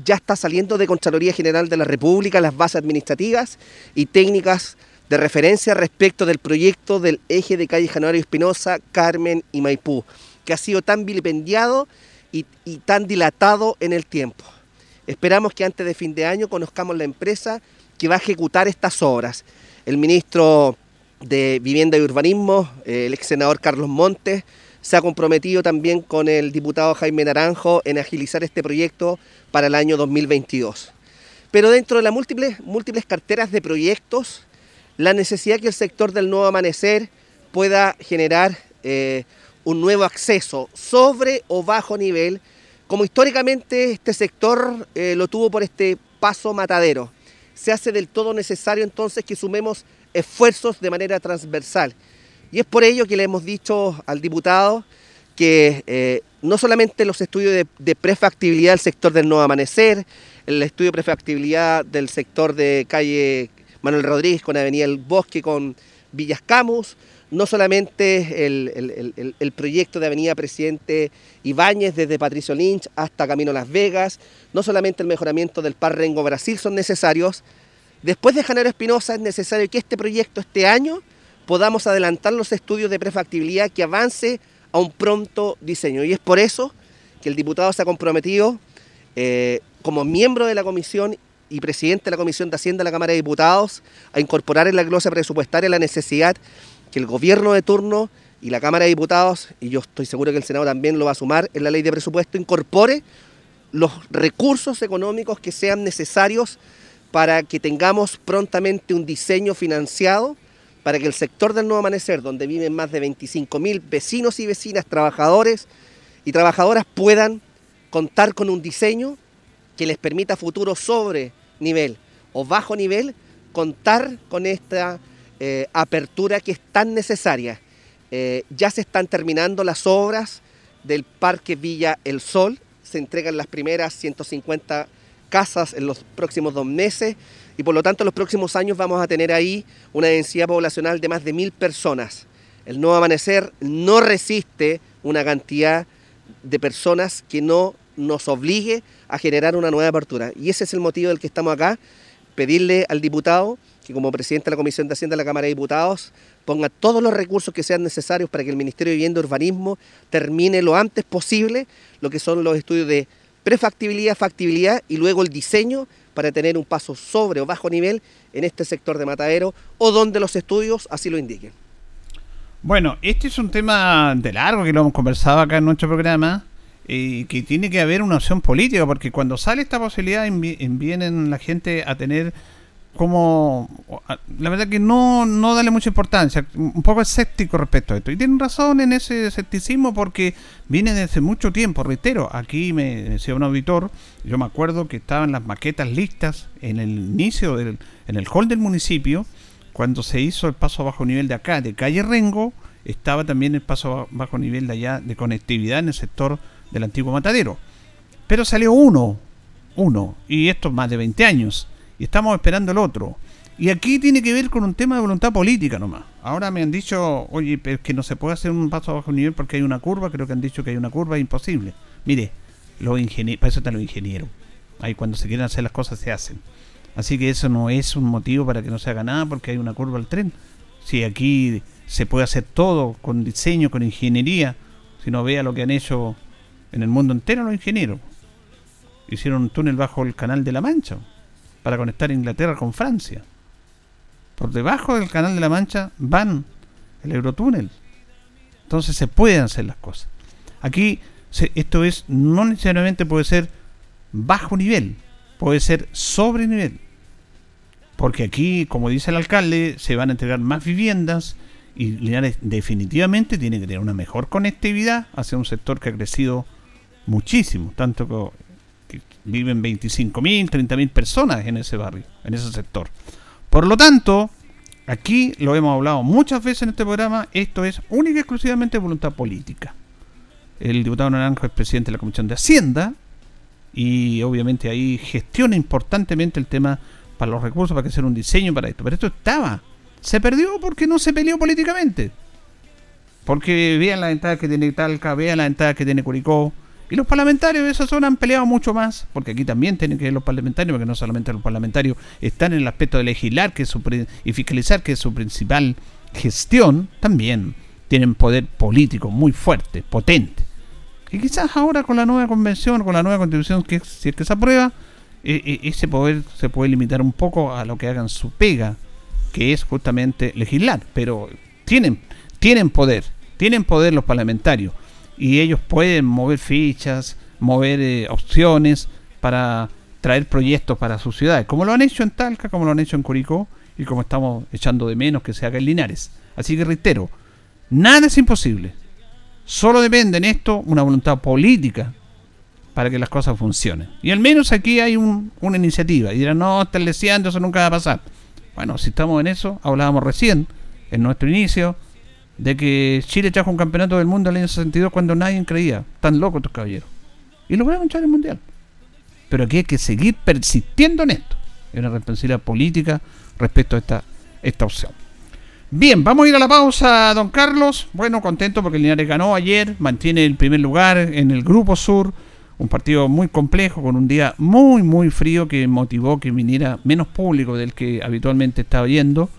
[SPEAKER 3] ya está saliendo de Contraloría General de la República las bases administrativas y técnicas de referencia respecto del proyecto del eje de calle Januario Espinosa, Carmen y Maipú, que ha sido tan vilipendiado y, y tan dilatado en el tiempo. Esperamos que antes de fin de año conozcamos la empresa que va a ejecutar estas obras. El ministro de Vivienda y Urbanismo, el ex senador Carlos Montes, se ha comprometido también con el diputado Jaime Naranjo en agilizar este proyecto para el año 2022. Pero dentro de las múltiples, múltiples carteras de proyectos, la necesidad que el sector del nuevo amanecer pueda generar eh, un nuevo acceso sobre o bajo nivel, como históricamente este sector eh, lo tuvo por este paso matadero. Se hace del todo necesario entonces que sumemos esfuerzos de manera transversal. Y es por ello que le hemos dicho al diputado que eh, no solamente los estudios de, prefactibilidad del sector del Nuevo Amanecer, el estudio de prefactibilidad del sector de calle Manuel Rodríguez con Avenida El Bosque con Villas Camus, no solamente el, proyecto de Avenida Presidente Ibáñez desde Patricio Lynch hasta Camino Las Vegas, no solamente el mejoramiento del Par Rengo Brasil son necesarios. Después de Janero Espinosa es necesario que este proyecto este año podamos adelantar los estudios de prefactibilidad que avance a un pronto diseño. Y es por eso que el diputado se ha comprometido eh, como miembro de la comisión y presidente de la Comisión de Hacienda de la Cámara de Diputados a incorporar en la glosa presupuestaria la necesidad que el gobierno de turno y la Cámara de Diputados, y yo estoy seguro que el Senado también lo va a sumar en la ley de presupuesto, incorpore los recursos económicos que sean necesarios para que tengamos prontamente un diseño financiado para que el sector del Nuevo Amanecer, donde viven más de 25.000 vecinos y vecinas, trabajadores y trabajadoras, puedan contar con un diseño que les permita futuro sobre nivel o bajo nivel contar con esta eh, apertura que es tan necesaria. Eh, ya se están terminando las obras del Parque Villa El Sol, se entregan las primeras 150 casas en los próximos dos meses y por lo tanto en los próximos años vamos a tener ahí una densidad poblacional de más de mil personas. El nuevo amanecer no resiste una cantidad de personas que no nos obligue a generar una nueva apertura. Y ese es el motivo del que estamos acá, pedirle al diputado que como presidente de la Comisión de Hacienda de la Cámara de Diputados ponga todos los recursos que sean necesarios para que el Ministerio de Vivienda y Urbanismo termine lo antes posible lo que son los estudios de prefactibilidad, factibilidad y luego el diseño para tener un paso sobre o bajo nivel en este sector de matadero o donde los estudios así lo indiquen.
[SPEAKER 1] Bueno, este es un tema de largo que lo hemos conversado acá en nuestro programa y que tiene que haber una opción política porque cuando sale esta posibilidad vienen la gente a tener como la verdad que no, no darle mucha importancia, un poco escéptico respecto a esto. Y tienen razón en ese escepticismo porque viene desde mucho tiempo, reitero, aquí me decía un auditor, yo me acuerdo que estaban las maquetas listas en el inicio, del, en el hall del municipio, cuando se hizo el paso bajo nivel de acá, de calle Rengo, estaba también el paso bajo nivel de allá de conectividad en el sector del antiguo matadero. Pero salió uno, uno, y esto más de 20 años y estamos esperando el otro. Y aquí tiene que ver con un tema de voluntad política nomás. Ahora me han dicho, oye, es que no se puede hacer un paso a bajo nivel porque hay una curva, creo que han dicho que hay una curva, es imposible. Mire, los ingenieros, para eso están los ingenieros. Ahí cuando se quieren hacer las cosas se hacen. Así que eso no es un motivo para que no se haga nada porque hay una curva al tren. Si aquí se puede hacer todo con diseño, con ingeniería, si no vea lo que han hecho en el mundo entero los ingenieros. Hicieron un túnel bajo el canal de la Mancha para conectar Inglaterra con Francia. Por debajo del Canal de la Mancha van el Eurotúnel. Entonces se pueden hacer las cosas. Aquí esto es no necesariamente puede ser bajo nivel, puede ser sobre nivel. Porque aquí, como dice el alcalde, se van a entregar más viviendas Y Linares definitivamente tiene que tener una mejor conectividad hacia un sector que ha crecido muchísimo, tanto que, viven 25.000, 30.000 personas en ese barrio, en ese sector. Por lo tanto, aquí lo hemos hablado muchas veces en este programa, esto es única y exclusivamente voluntad política. El diputado Naranjo es presidente de la Comisión de Hacienda y obviamente ahí gestiona importantemente el tema para los recursos, para que sea un diseño para esto. Pero esto estaba se perdió porque no se peleó políticamente. Porque vean la entrada que tiene Talca, vean la entrada que tiene Curicó. Y los parlamentarios de esa zona han peleado mucho más, porque aquí también tienen que ir los parlamentarios, porque no solamente los parlamentarios están en el aspecto de legislar que es y fiscalizar, que es su principal gestión, también tienen poder político muy fuerte, potente. Y quizás ahora con la nueva convención, con la nueva constitución, que si es que se aprueba, e, e, ese poder se puede limitar un poco a lo que hagan su pega que es justamente legislar, pero tienen, tienen poder, tienen poder los parlamentarios y ellos pueden mover fichas, mover eh, opciones para traer proyectos para sus ciudades, como lo han hecho en Talca, como lo han hecho en Curicó y como estamos echando de menos que se haga en Linares. Así que reitero, nada es imposible. Solo depende en esto una voluntad política para que las cosas funcionen. Y al menos aquí hay una iniciativa. Y dirán, no, están leseando, eso nunca va a pasar. Bueno, si estamos en eso, hablábamos recién, en nuestro inicio, de que Chile trajo un campeonato del mundo en el año 62 cuando nadie creía. Tan locos estos caballeros. Y lo lograron echar el mundial. Pero aquí hay que seguir persistiendo en esto. En una responsabilidad política respecto a esta, esta opción. Bien, vamos a ir a la pausa, don Carlos. Bueno, contento porque el Linares ganó ayer, mantiene el primer lugar en el Grupo Sur un partido muy complejo, con un día muy, muy frío que motivó que viniera menos público del que habitualmente estaba yendo.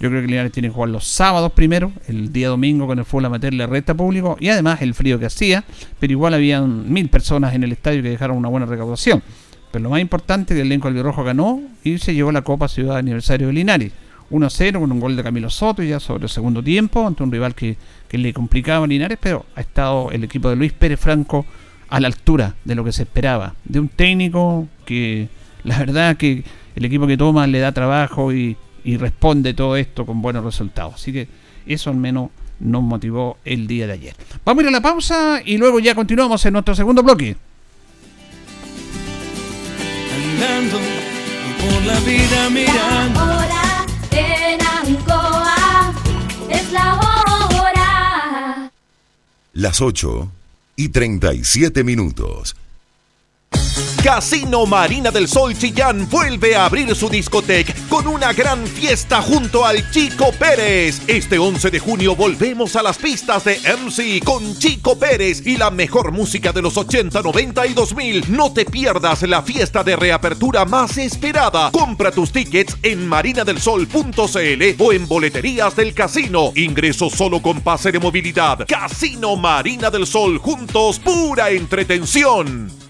[SPEAKER 1] Yo creo que Linares tiene que jugar los sábados primero, el día domingo con el fútbol amateur le resta público y además el frío que hacía, pero igual habían mil personas en el estadio que dejaron una buena recaudación. Pero lo más importante es que el elenco albirrojo ganó y se llevó la Copa Ciudad Aniversario de Linares. 1-0 con un gol de Camilo Soto ya sobre el segundo tiempo ante un rival que, que le complicaba a Linares, pero ha estado el equipo de Luis Pérez Franco a la altura de lo que se esperaba. De un técnico que la verdad que el equipo que toma le da trabajo y, responde todo esto con buenos resultados. Así que eso al menos nos motivó el día de ayer. Vamos a ir a la pausa y luego ya continuamos en nuestro segundo bloque.
[SPEAKER 4] Andando por la vida mirando.
[SPEAKER 5] hora en Ancoa es la hora.
[SPEAKER 6] Las 8 y 37 minutos.
[SPEAKER 7] Casino Marina del Sol Chillán vuelve a abrir su discoteca con una gran fiesta junto al Chico Pérez. Este 11 de junio volvemos a las pistas de MC con Chico Pérez y la mejor música de los 80, 90 y 2000. No te pierdas la fiesta de reapertura más esperada. Compra tus tickets en marinadelsol.cl o en boleterías del casino. Ingreso solo con pase de movilidad. Casino Marina del Sol juntos, pura entretención.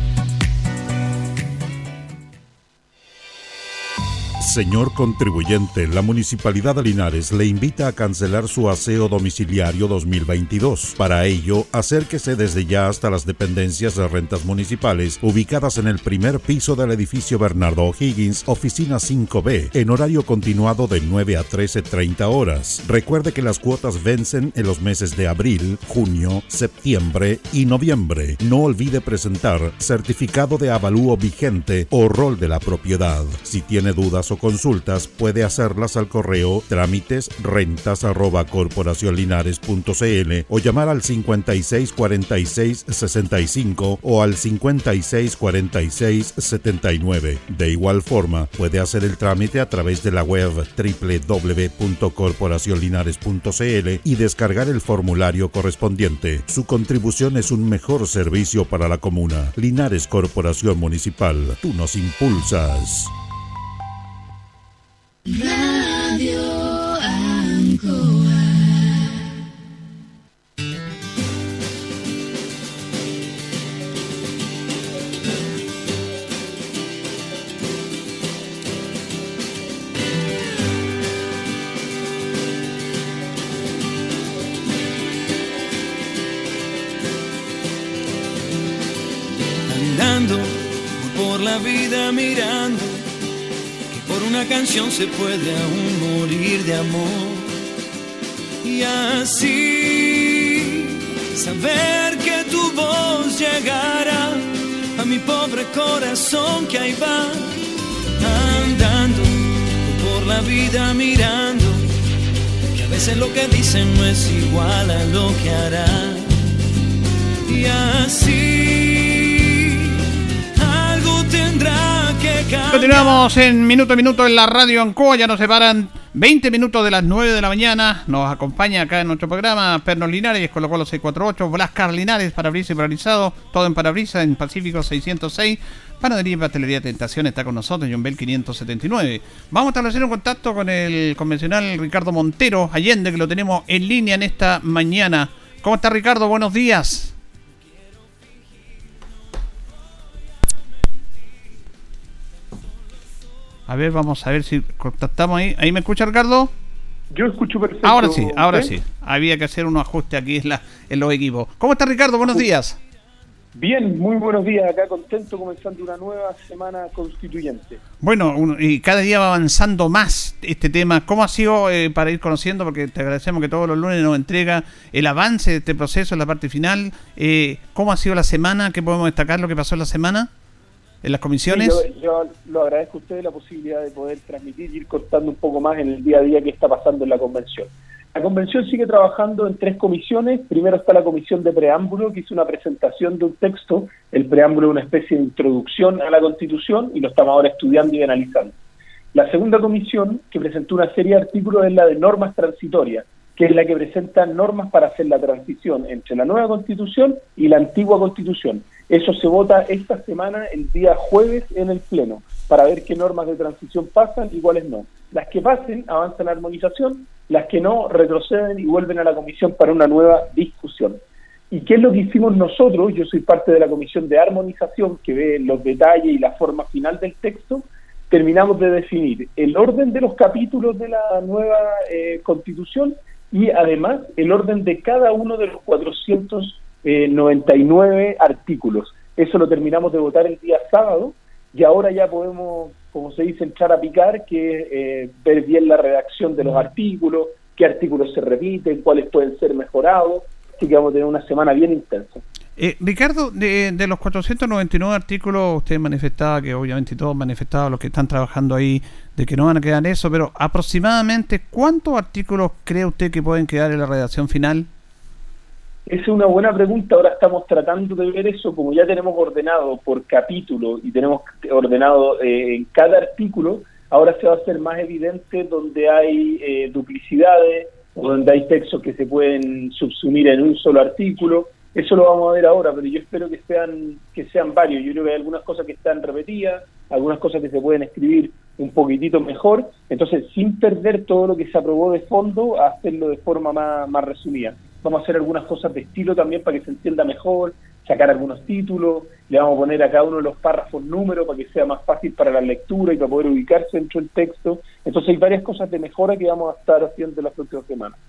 [SPEAKER 8] Señor contribuyente, la Municipalidad de Linares le invita a cancelar su aseo domiciliario 2022. Para ello, acérquese desde ya hasta las dependencias de rentas municipales ubicadas en el primer piso del edificio Bernardo O'Higgins, oficina 5B, en horario continuado de 9 a 13.30 horas. Recuerde que las cuotas vencen en los meses de abril, junio, septiembre y noviembre. No olvide presentar certificado de avalúo vigente o rol de la propiedad. Si tiene dudas o consultas, puede hacerlas al correo trámites rentas arroba corporacionlinares.cl o llamar al 56 46 65 o al 56 46 79. De igual forma, puede hacer el trámite a través de la web www.corporacionlinares.cl y descargar el formulario correspondiente. Su contribución es un mejor servicio para la comuna. Linares Corporación Municipal, tú nos impulsas.
[SPEAKER 4] Se puede aún morir de amor. Y así saber que tu voz llegará a mi pobre corazón que ahí va andando por la vida mirando que a veces lo que dicen no es igual a lo que hará. Y así
[SPEAKER 1] Continuamos en minuto a minuto en la radio Ancoa. Ya nos separan 20 minutos de las 9 de la mañana. Nos acompaña acá en nuestro programa Pernos Linares, Colo Colo 648, Blascar Linares, Parabrisa y Paralizado, todo en Parabrisa, en Pacífico 606. Panadería y Pastelería Tentación está con nosotros, John Bell 579. Vamos a establecer un contacto con el convencional Ricardo Montero Allende, que lo tenemos en línea en esta mañana. ¿Cómo está Ricardo? Buenos días. A ver, vamos a ver si contactamos ahí. ¿Ahí me escucha Ricardo?
[SPEAKER 9] Yo escucho perfecto.
[SPEAKER 1] Ahora sí, ahora
[SPEAKER 9] ¿eh?
[SPEAKER 1] sí. Había que hacer unos ajustes aquí en, la, en los equipos. ¿Cómo está Ricardo? Buenos días.
[SPEAKER 9] Bien, muy buenos días. Acá contento comenzando una nueva semana constituyente.
[SPEAKER 1] Bueno, un- y cada día va avanzando más este tema. ¿Cómo ha sido eh, para ir conociendo? Porque te agradecemos que todos los lunes nos entrega el avance de este proceso en la parte final. Eh, ¿Cómo ha sido la semana? ¿Qué podemos destacar lo que pasó en la semana? ¿En las comisiones?
[SPEAKER 9] Sí, yo, yo lo agradezco a ustedes la posibilidad de poder transmitir y ir contando un poco más en el día a día que está pasando en la convención. La convención sigue trabajando en tres comisiones. Primero está la comisión de preámbulo, que hizo una presentación de un texto. El preámbulo es una especie de introducción a la constitución y lo estamos ahora estudiando y analizando. La segunda comisión, que presentó una serie de artículos, es la de normas transitorias, que es la que presenta normas para hacer la transición entre la nueva constitución y la antigua constitución. Eso se vota esta semana, el día jueves, en el Pleno, para ver qué normas de transición pasan y cuáles no. Las que pasen avanzan la armonización, las que no retroceden y vuelven a la comisión para una nueva discusión. ¿Y qué es lo que hicimos nosotros? Yo soy parte de la comisión de armonización que ve los detalles y la forma final del texto. Terminamos de definir el orden de los capítulos de la nueva eh, constitución y además el orden de cada uno de los 499 artículos. Eso lo terminamos de votar el día sábado y ahora ya podemos, como se dice, entrar a picar, que eh, ver bien la redacción de los artículos, qué artículos se repiten, cuáles pueden ser mejorados. Así que vamos a tener una semana bien intensa.
[SPEAKER 1] Eh, Ricardo, de, los 499 artículos, usted manifestaba que obviamente todos manifestaban los que están trabajando ahí de que no van a quedar eso, pero aproximadamente ¿cuántos artículos cree usted que pueden quedar en la redacción final?
[SPEAKER 9] Esa es una buena pregunta. Ahora estamos tratando de ver eso, como ya tenemos ordenado por capítulo y tenemos ordenado eh, en cada artículo, ahora se va a hacer más evidente donde hay eh, duplicidades o donde hay textos que se pueden subsumir en un solo artículo. Eso lo vamos a ver ahora, pero yo espero que sean que sean varios. Yo creo que hay algunas cosas que están repetidas, algunas cosas que se pueden escribir un poquitito mejor. Entonces, sin perder todo lo que se aprobó de fondo, hacerlo de forma más, más resumida. Vamos a hacer algunas cosas de estilo también para que se entienda mejor, sacar algunos títulos, le vamos a poner a cada uno de los párrafos números para que sea más fácil para la lectura y para poder ubicarse dentro del texto. Entonces hay varias cosas de mejora que vamos a estar haciendo en las próximas semanas.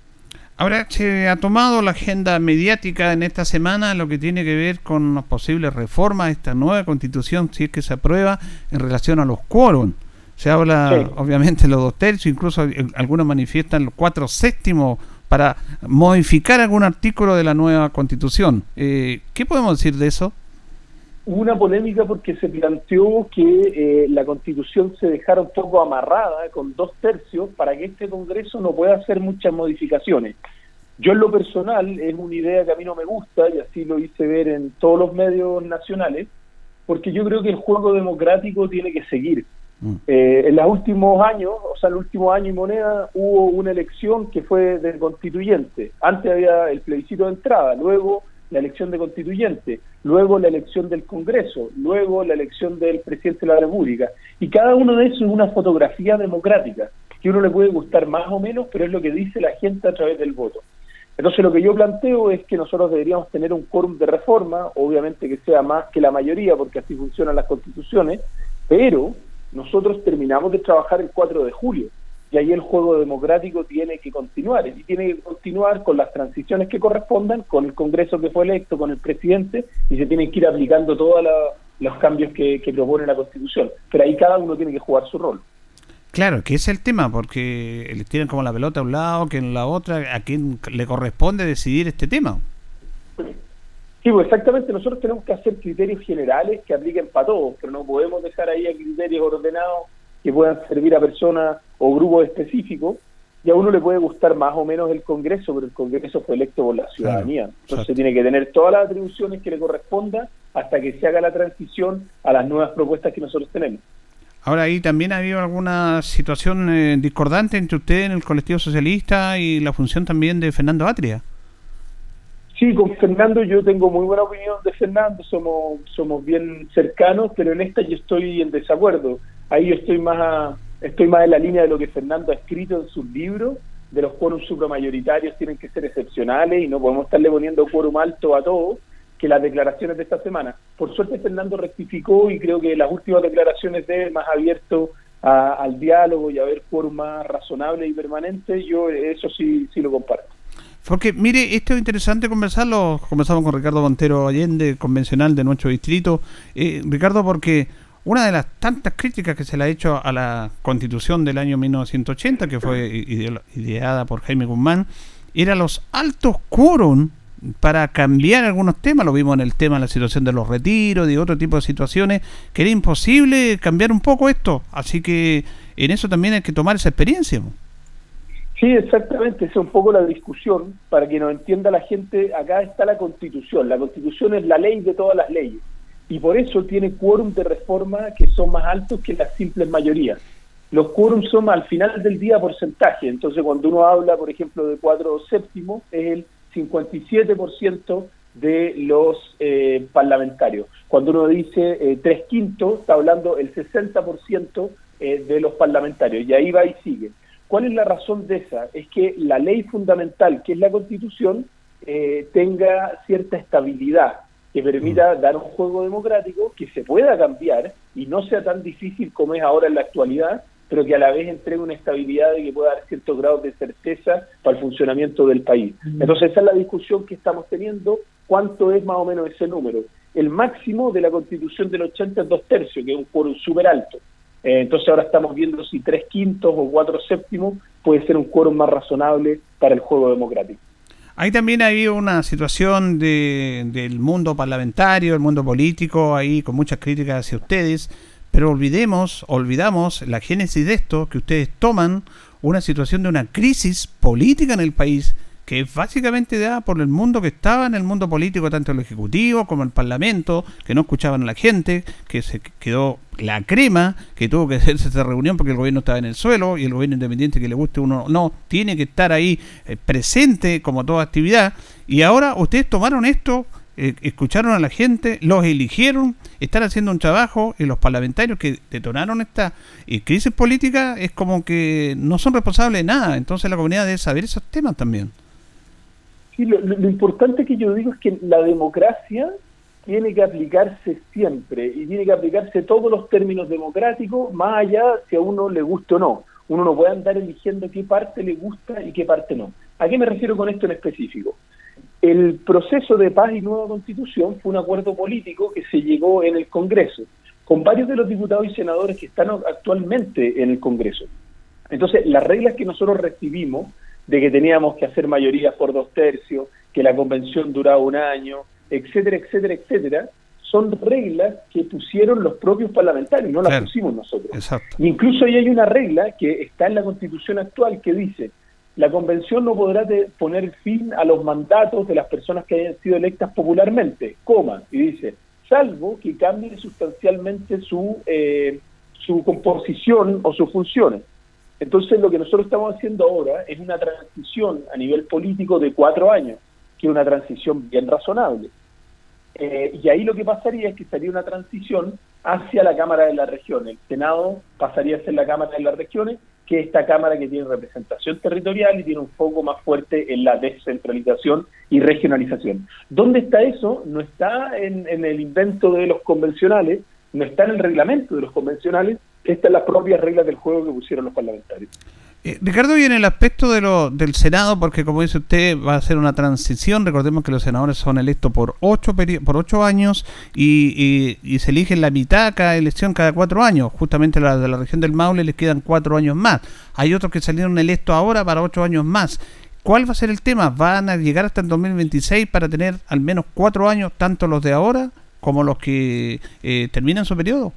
[SPEAKER 1] Ahora se ha tomado la agenda mediática en esta semana lo que tiene que ver con las posibles reformas de esta nueva constitución, si es que se aprueba, en relación a los quórum. Se habla, obviamente, de los dos tercios, incluso algunos manifiestan los cuatro séptimos para modificar algún artículo de la nueva constitución. Eh, ¿Qué podemos decir de eso?
[SPEAKER 9] Hubo una polémica porque se planteó que eh, la constitución se dejara un poco amarrada con dos tercios para que este Congreso no pueda hacer muchas modificaciones. Yo en lo personal es una idea que a mí no me gusta y así lo hice ver en todos los medios nacionales, porque yo creo que el juego democrático tiene que seguir. Eh, en los últimos años, o sea, el último año y moneda, hubo una elección que fue del constituyente. Antes había el plebiscito de entrada, luego la elección de constituyente, luego la elección del Congreso, luego la elección del presidente de la República. Y cada uno de esos es una fotografía democrática, que uno le puede gustar más o menos, pero es lo que dice la gente a través del voto. Entonces lo que yo planteo es que nosotros deberíamos tener un quórum de reforma, obviamente que sea más que la mayoría, porque así funcionan las constituciones, pero nosotros terminamos de trabajar el 4 de julio y ahí el juego democrático tiene que continuar y tiene que continuar con las transiciones que correspondan, con el Congreso que fue electo, con el presidente y se tienen que ir aplicando todos los cambios que, propone la Constitución. Pero ahí cada uno tiene que jugar su rol.
[SPEAKER 1] Claro, que es el tema, porque le tienen como la pelota a un lado, que en la otra, a quién le corresponde decidir este tema.
[SPEAKER 9] Sí, pues exactamente, nosotros tenemos que hacer criterios generales que apliquen para todos, pero no podemos dejar ahí a criterios ordenados que puedan servir a personas o grupos específicos, y a uno le puede gustar más o menos el Congreso, pero el Congreso fue electo por la ciudadanía. Entonces tiene que tener todas las atribuciones que le correspondan hasta que se haga la transición a las nuevas propuestas que nosotros tenemos.
[SPEAKER 1] Ahora, ahí también ha habido alguna situación eh, discordante entre usted en el colectivo socialista y la función también de Fernando Atria.
[SPEAKER 9] Sí, con Fernando yo tengo muy buena opinión de Fernando, somos, somos bien cercanos, pero en esta yo estoy en desacuerdo. Ahí yo estoy más, estoy más en la línea de lo que Fernando ha escrito en sus libros, de los quórums supramayoritarios tienen que ser excepcionales y no podemos estarle poniendo quórum alto a todos, que las declaraciones de esta semana. Por suerte Fernando rectificó y creo que las últimas declaraciones de él más abierto al diálogo y a ver quórum más razonable y permanente, yo eso sí, sí lo comparto.
[SPEAKER 1] Porque, mire, esto es interesante conversarlo. Conversamos con Ricardo Montero Allende, convencional de nuestro distrito. Eh, Ricardo, porque una de las tantas críticas que se le ha hecho a la constitución del año 1980, que fue ideada por Jaime Guzmán, era los altos quórum para cambiar algunos temas. Lo vimos en el tema de la situación de los retiros, de otro tipo de situaciones, que era imposible cambiar un poco esto. Así que en eso también hay que tomar esa experiencia.
[SPEAKER 9] Sí, exactamente, esa es un poco la discusión, para que nos entienda la gente, acá está la constitución, la constitución es la ley de todas las leyes, y por eso tiene quórum de reforma que son más altos que las simples mayorías. Los quórums son al final del día porcentaje, entonces cuando uno habla, por ejemplo, de cuatro séptimos, es el 57% de los eh, parlamentarios. Cuando uno dice eh, tres quintos, está hablando el 60% eh, de los parlamentarios, y ahí va y sigue. ¿Cuál es la razón de esa? Es que la ley fundamental, que es la Constitución, eh, tenga cierta estabilidad, que permita mm. dar un juego democrático que se pueda cambiar y no sea tan difícil como es ahora en la actualidad, pero que a la vez entregue una estabilidad y que pueda dar ciertos grados de certeza para el funcionamiento del país. Mm. Entonces esa es la discusión que estamos teniendo, cuánto es más o menos ese número. El máximo de la constitución del 80 es dos tercios, que es un quórum súper alto. Eh, entonces ahora estamos viendo si tres quintos o cuatro séptimos puede ser un quórum más razonable para el juego democrático.
[SPEAKER 1] Ahí también ha una situación de, del mundo parlamentario, el mundo político, ahí con muchas críticas hacia ustedes, pero olvidemos, olvidamos la génesis de esto, que ustedes toman una situación de una crisis política en el país que es básicamente dada por el mundo que estaba en el mundo político, tanto el Ejecutivo como el Parlamento, que no escuchaban a la gente, que se quedó la crema, que tuvo que [laughs] hacerse esta reunión porque el gobierno estaba en el suelo y el gobierno independiente que le guste uno no, tiene que estar ahí eh, presente como toda actividad. Y ahora ustedes tomaron esto, eh, escucharon a la gente, los eligieron, están haciendo un trabajo y los parlamentarios que detonaron esta eh, crisis política es como que no son responsables de nada. Entonces la comunidad debe saber esos temas también.
[SPEAKER 9] Sí, lo, importante que yo digo es que la democracia tiene que aplicarse siempre y tiene que aplicarse todos los términos democráticos, más allá si a uno le guste o no. Uno no puede andar eligiendo qué parte le gusta y qué parte no. ¿A qué me refiero con esto en específico? El proceso de paz y nueva constitución fue un acuerdo político que se llegó en el Congreso, con varios de los diputados y senadores que están actualmente en el Congreso. Entonces, las reglas que nosotros recibimos de que teníamos que hacer mayorías por dos tercios, que la convención duraba un año, etcétera, etcétera, etcétera, son reglas que pusieron los propios parlamentarios, no las pusimos nosotros. Incluso ahí hay una regla que está en la constitución actual que dice, la convención no podrá poner fin a los mandatos de las personas que hayan sido electas popularmente, coma, y dice, salvo que cambie sustancialmente su, eh, su composición o sus funciones. Entonces lo que nosotros estamos haciendo ahora es una transición a nivel político de cuatro años, que es una transición bien razonable. Eh, y ahí lo que pasaría es que sería una transición hacia la Cámara de las Regiones. El Senado pasaría a ser la Cámara de las Regiones, que es esta Cámara que tiene representación territorial y tiene un foco más fuerte en la descentralización y regionalización. ¿Dónde está eso? No está en, en el invento de los convencionales, no está en el reglamento de los convencionales, estas son las propias reglas del juego que pusieron los parlamentarios.
[SPEAKER 1] Eh, Ricardo, y en el aspecto de lo, del Senado, porque como dice usted, va a ser una transición. Recordemos que los senadores son electos por ocho, por ocho años y, y, se eligen la mitad cada elección cada cuatro años. Justamente la de la región del Maule les quedan cuatro años más. Hay otros que salieron electos ahora para ocho años más. ¿Cuál va a ser el tema? ¿Van a llegar hasta el 2026 para tener al menos cuatro años, tanto los de ahora como los que eh, terminan su periodo?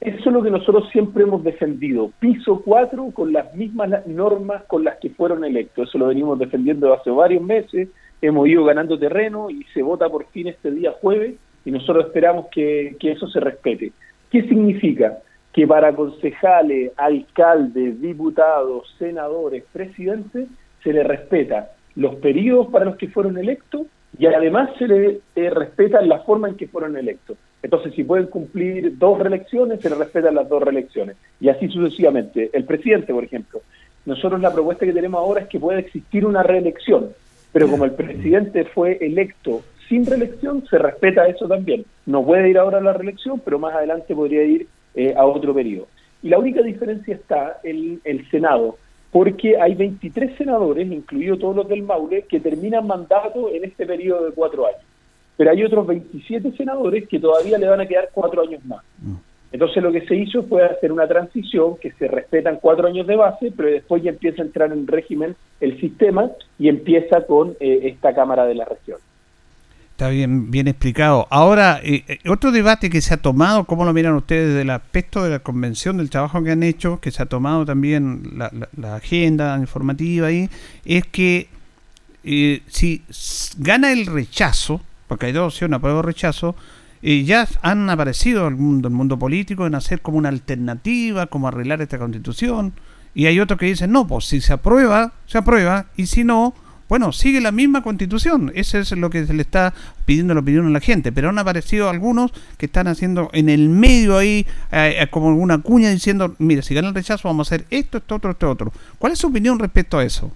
[SPEAKER 9] Eso es lo que nosotros siempre hemos defendido. Piso 4 con las mismas normas con las que fueron electos. Eso lo venimos defendiendo hace varios meses. Hemos ido ganando terreno y se vota por fin este día jueves y nosotros esperamos que, eso se respete. ¿Qué significa? Que para concejales, alcaldes, diputados, senadores, presidentes, se les respeta los periodos para los que fueron electos y además se les eh, respeta la forma en que fueron electos. Entonces, si pueden cumplir dos reelecciones, se les respetan las dos reelecciones. Y así sucesivamente. El presidente, por ejemplo. Nosotros la propuesta que tenemos ahora es que pueda existir una reelección. Pero como el presidente fue electo sin reelección, se respeta eso también. No puede ir ahora a la reelección, pero más adelante podría ir eh, a otro periodo. Y la única diferencia está en el Senado, porque hay 23 senadores, incluidos todos los del Maule, que terminan mandato en este periodo de cuatro años pero hay otros 27 senadores que todavía le van a quedar cuatro años más. Mm. Entonces lo que se hizo fue hacer una transición que se respetan cuatro años de base, pero después ya empieza a entrar en régimen el sistema y empieza con eh, esta Cámara de la Región.
[SPEAKER 1] Está bien, bien explicado. Ahora, eh, eh, otro debate que se ha tomado, ¿cómo lo miran ustedes desde el aspecto de la convención, del trabajo que han hecho, que se ha tomado también la, la agenda informativa ahí, es que si gana el rechazo, porque hay dos opciones, apruebo rechazo, y ya han aparecido en el mundo, el mundo político en hacer como una alternativa, como arreglar esta constitución, y hay otros que dicen, no, pues si se aprueba, se aprueba, y si no, bueno, sigue la misma constitución. Eso es lo que se le está pidiendo la opinión a la gente. Pero han aparecido algunos que están haciendo en el medio ahí eh, eh, como una cuña diciendo, mire, si gana el rechazo vamos a hacer esto, esto, otro, esto, otro. ¿Cuál es su opinión respecto a eso?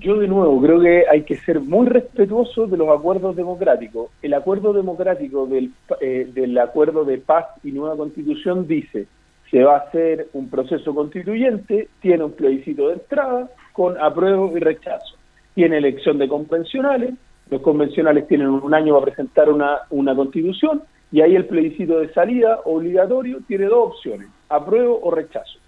[SPEAKER 9] yo de nuevo creo que hay que ser muy respetuoso de los acuerdos democráticos. El acuerdo democrático del, eh, del acuerdo de paz y nueva constitución dice se va a hacer un proceso constituyente, tiene un plebiscito de entrada con apruebo y rechazo. Tiene elección de convencionales, los convencionales tienen un año para presentar una, una constitución y ahí el plebiscito de salida obligatorio tiene dos opciones, apruebo o rechazo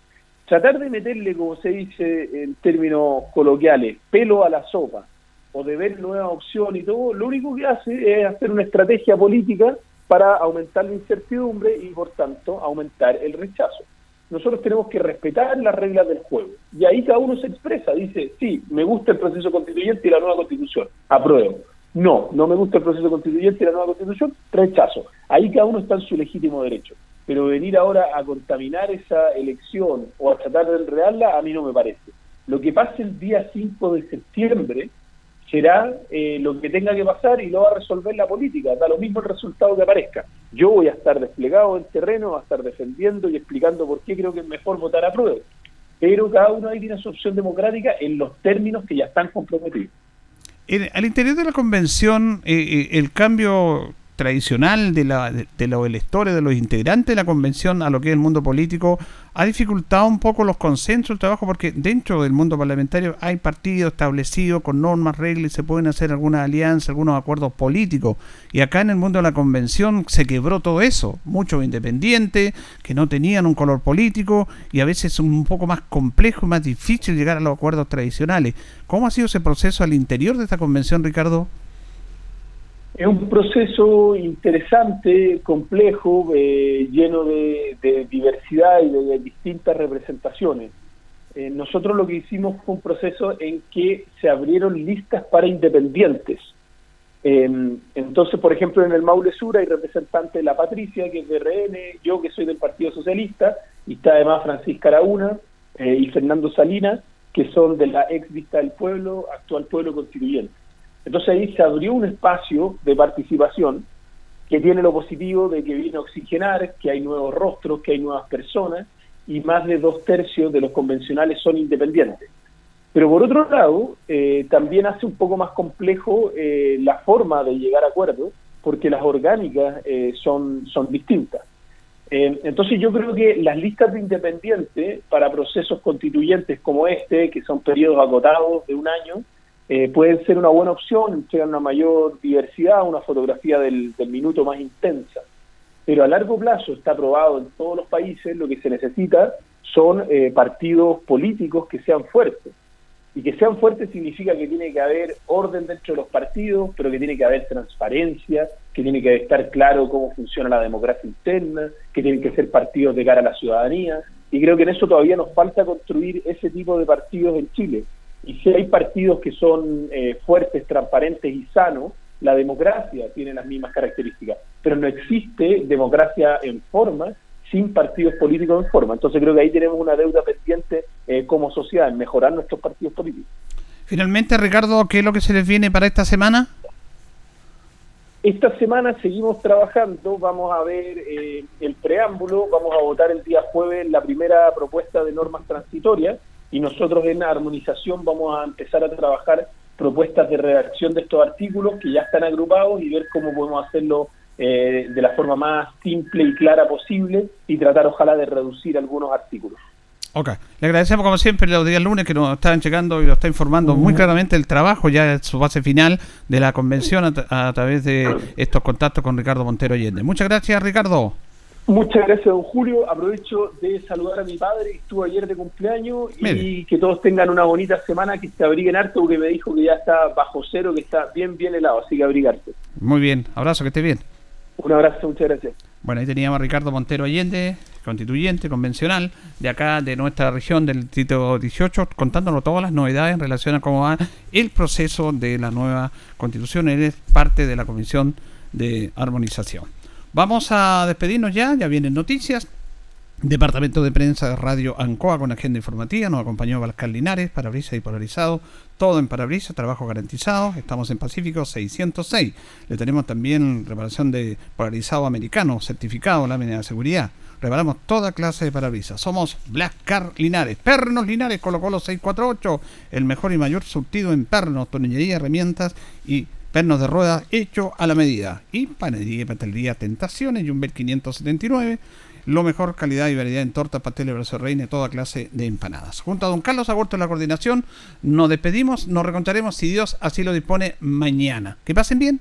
[SPEAKER 9] tratar de meterle, como se dice en términos coloquiales, pelo a la sopa, o de ver nuevas opciones y todo, lo único que hace es hacer una estrategia política para aumentar la incertidumbre y, por tanto, aumentar el rechazo. Nosotros tenemos que respetar las reglas del juego. Y ahí cada uno se expresa, dice, sí, me gusta el proceso constituyente y la nueva constitución, apruebo. No, no me gusta el proceso constituyente y la nueva constitución, rechazo. Ahí cada uno está en su legítimo derecho pero venir ahora a contaminar esa elección o a tratar de enredarla, a mí no me parece. Lo que pase el día 5 de septiembre será eh, lo que tenga que pasar y lo va a resolver la política, da lo mismo el resultado que aparezca. Yo voy a estar desplegado en terreno, a estar defendiendo y explicando por qué creo que es mejor votar a prueba. Pero cada uno ahí tiene su opción democrática en los términos que ya están comprometidos.
[SPEAKER 1] al interior de la convención, eh, eh, el cambio tradicional de, la, de, los electores, de los integrantes de la convención a lo que es el mundo político, ha dificultado un poco los consensos, el trabajo, porque dentro del mundo parlamentario hay partidos establecidos con normas, reglas, y se pueden hacer algunas alianzas, algunos acuerdos políticos. Y acá en el mundo de la convención se quebró todo eso. Muchos independientes que no tenían un color político y a veces es un poco más complejo y más difícil llegar a los acuerdos tradicionales. ¿Cómo ha sido ese proceso al interior de esta convención, Ricardo?
[SPEAKER 9] Es un proceso interesante, complejo, eh, lleno de, diversidad y de, distintas representaciones. Eh, nosotros lo que hicimos fue un proceso en que se abrieron listas para independientes. Em, entonces, por ejemplo, en el Maule Sur hay representantes de la Patricia, que es de RN, yo que soy del Partido Socialista, y está además Francisca Araúna eh, y Fernando Salinas, que son de la ex vista del pueblo, actual pueblo constituyente. Entonces ahí se abrió un espacio de participación que tiene lo positivo de que viene a oxigenar, que hay nuevos rostros, que hay nuevas personas y más de dos tercios de los convencionales son independientes. Pero por otro lado, eh, también hace un poco más complejo eh, la forma de llegar a acuerdos, porque las orgánicas eh, son, son distintas. entonces yo creo que las listas de independientes para procesos constituyentes como este, que son periodos agotados de un año, eh, pueden ser una buena opción, entregan una mayor diversidad, una fotografía del, minuto más intensa. Pero a largo plazo está probado en todos los países, lo que se necesita son eh, partidos políticos que sean fuertes. Y que sean fuertes significa que tiene que haber orden dentro de los partidos, pero que tiene que haber transparencia, que tiene que estar claro cómo funciona la democracia interna, que tienen que ser partidos de cara a la ciudadanía. Y creo que en eso todavía nos falta construir ese tipo de partidos en Chile. Y si hay partidos que son eh, fuertes, transparentes y sanos, la democracia tiene las mismas características. Pero no existe democracia en forma sin partidos políticos en forma. Entonces creo que ahí tenemos una deuda pendiente eh, como sociedad en mejorar nuestros partidos políticos.
[SPEAKER 1] Finalmente, Ricardo, ¿qué es lo que se les viene para esta semana?
[SPEAKER 9] Esta semana seguimos trabajando, vamos a ver eh, el preámbulo, vamos a votar el día jueves la primera propuesta de normas transitorias y nosotros en armonización vamos a empezar a trabajar propuestas de redacción de estos artículos que ya están agrupados y ver cómo podemos hacerlo eh, de la forma más simple y clara posible y tratar ojalá de reducir algunos artículos.
[SPEAKER 1] Ok, le agradecemos como siempre los días lunes que nos están llegando y nos está informando muy claramente el trabajo ya en su base final de la convención a, a través de estos contactos con Ricardo Montero Allende. Muchas gracias Ricardo.
[SPEAKER 9] Muchas gracias, don Julio. Aprovecho de saludar a mi padre, que estuvo ayer de cumpleaños, y que todos tengan una bonita semana, que se abriguen harto, porque me dijo que ya está bajo cero, que está bien, bien helado, así que abrigarte.
[SPEAKER 1] Muy bien, abrazo, que esté bien.
[SPEAKER 9] Un abrazo, muchas gracias.
[SPEAKER 1] Bueno, ahí teníamos a Ricardo Montero Allende, constituyente, convencional, de acá, de nuestra región, del distrito 18, contándonos todas las novedades en relación a cómo va el proceso de la nueva constitución. Él es parte de la Comisión de Armonización. Vamos a despedirnos ya, ya vienen noticias. Departamento de Prensa de Radio Ancoa con agenda informativa, nos acompañó Valcar Linares, parabrisas y polarizado, todo en parabrisas, trabajo garantizado, estamos en Pacífico 606. Le tenemos también reparación de polarizado americano, certificado, lámina de seguridad. Reparamos toda clase de parabrisas. Somos Black Car Linares, Pernos Linares, Colo Colo 648, el mejor y mayor surtido en pernos, tornillería, herramientas y pernos de ruedas hecho a la medida. Y panadería y pastelería Tentaciones, Jumbel 579. Lo mejor calidad y variedad en torta, pasteles, brazo reina, toda clase de empanadas. Junto a don Carlos Agurto en la coordinación, nos despedimos, nos recontaremos si Dios así lo dispone mañana. Que pasen bien.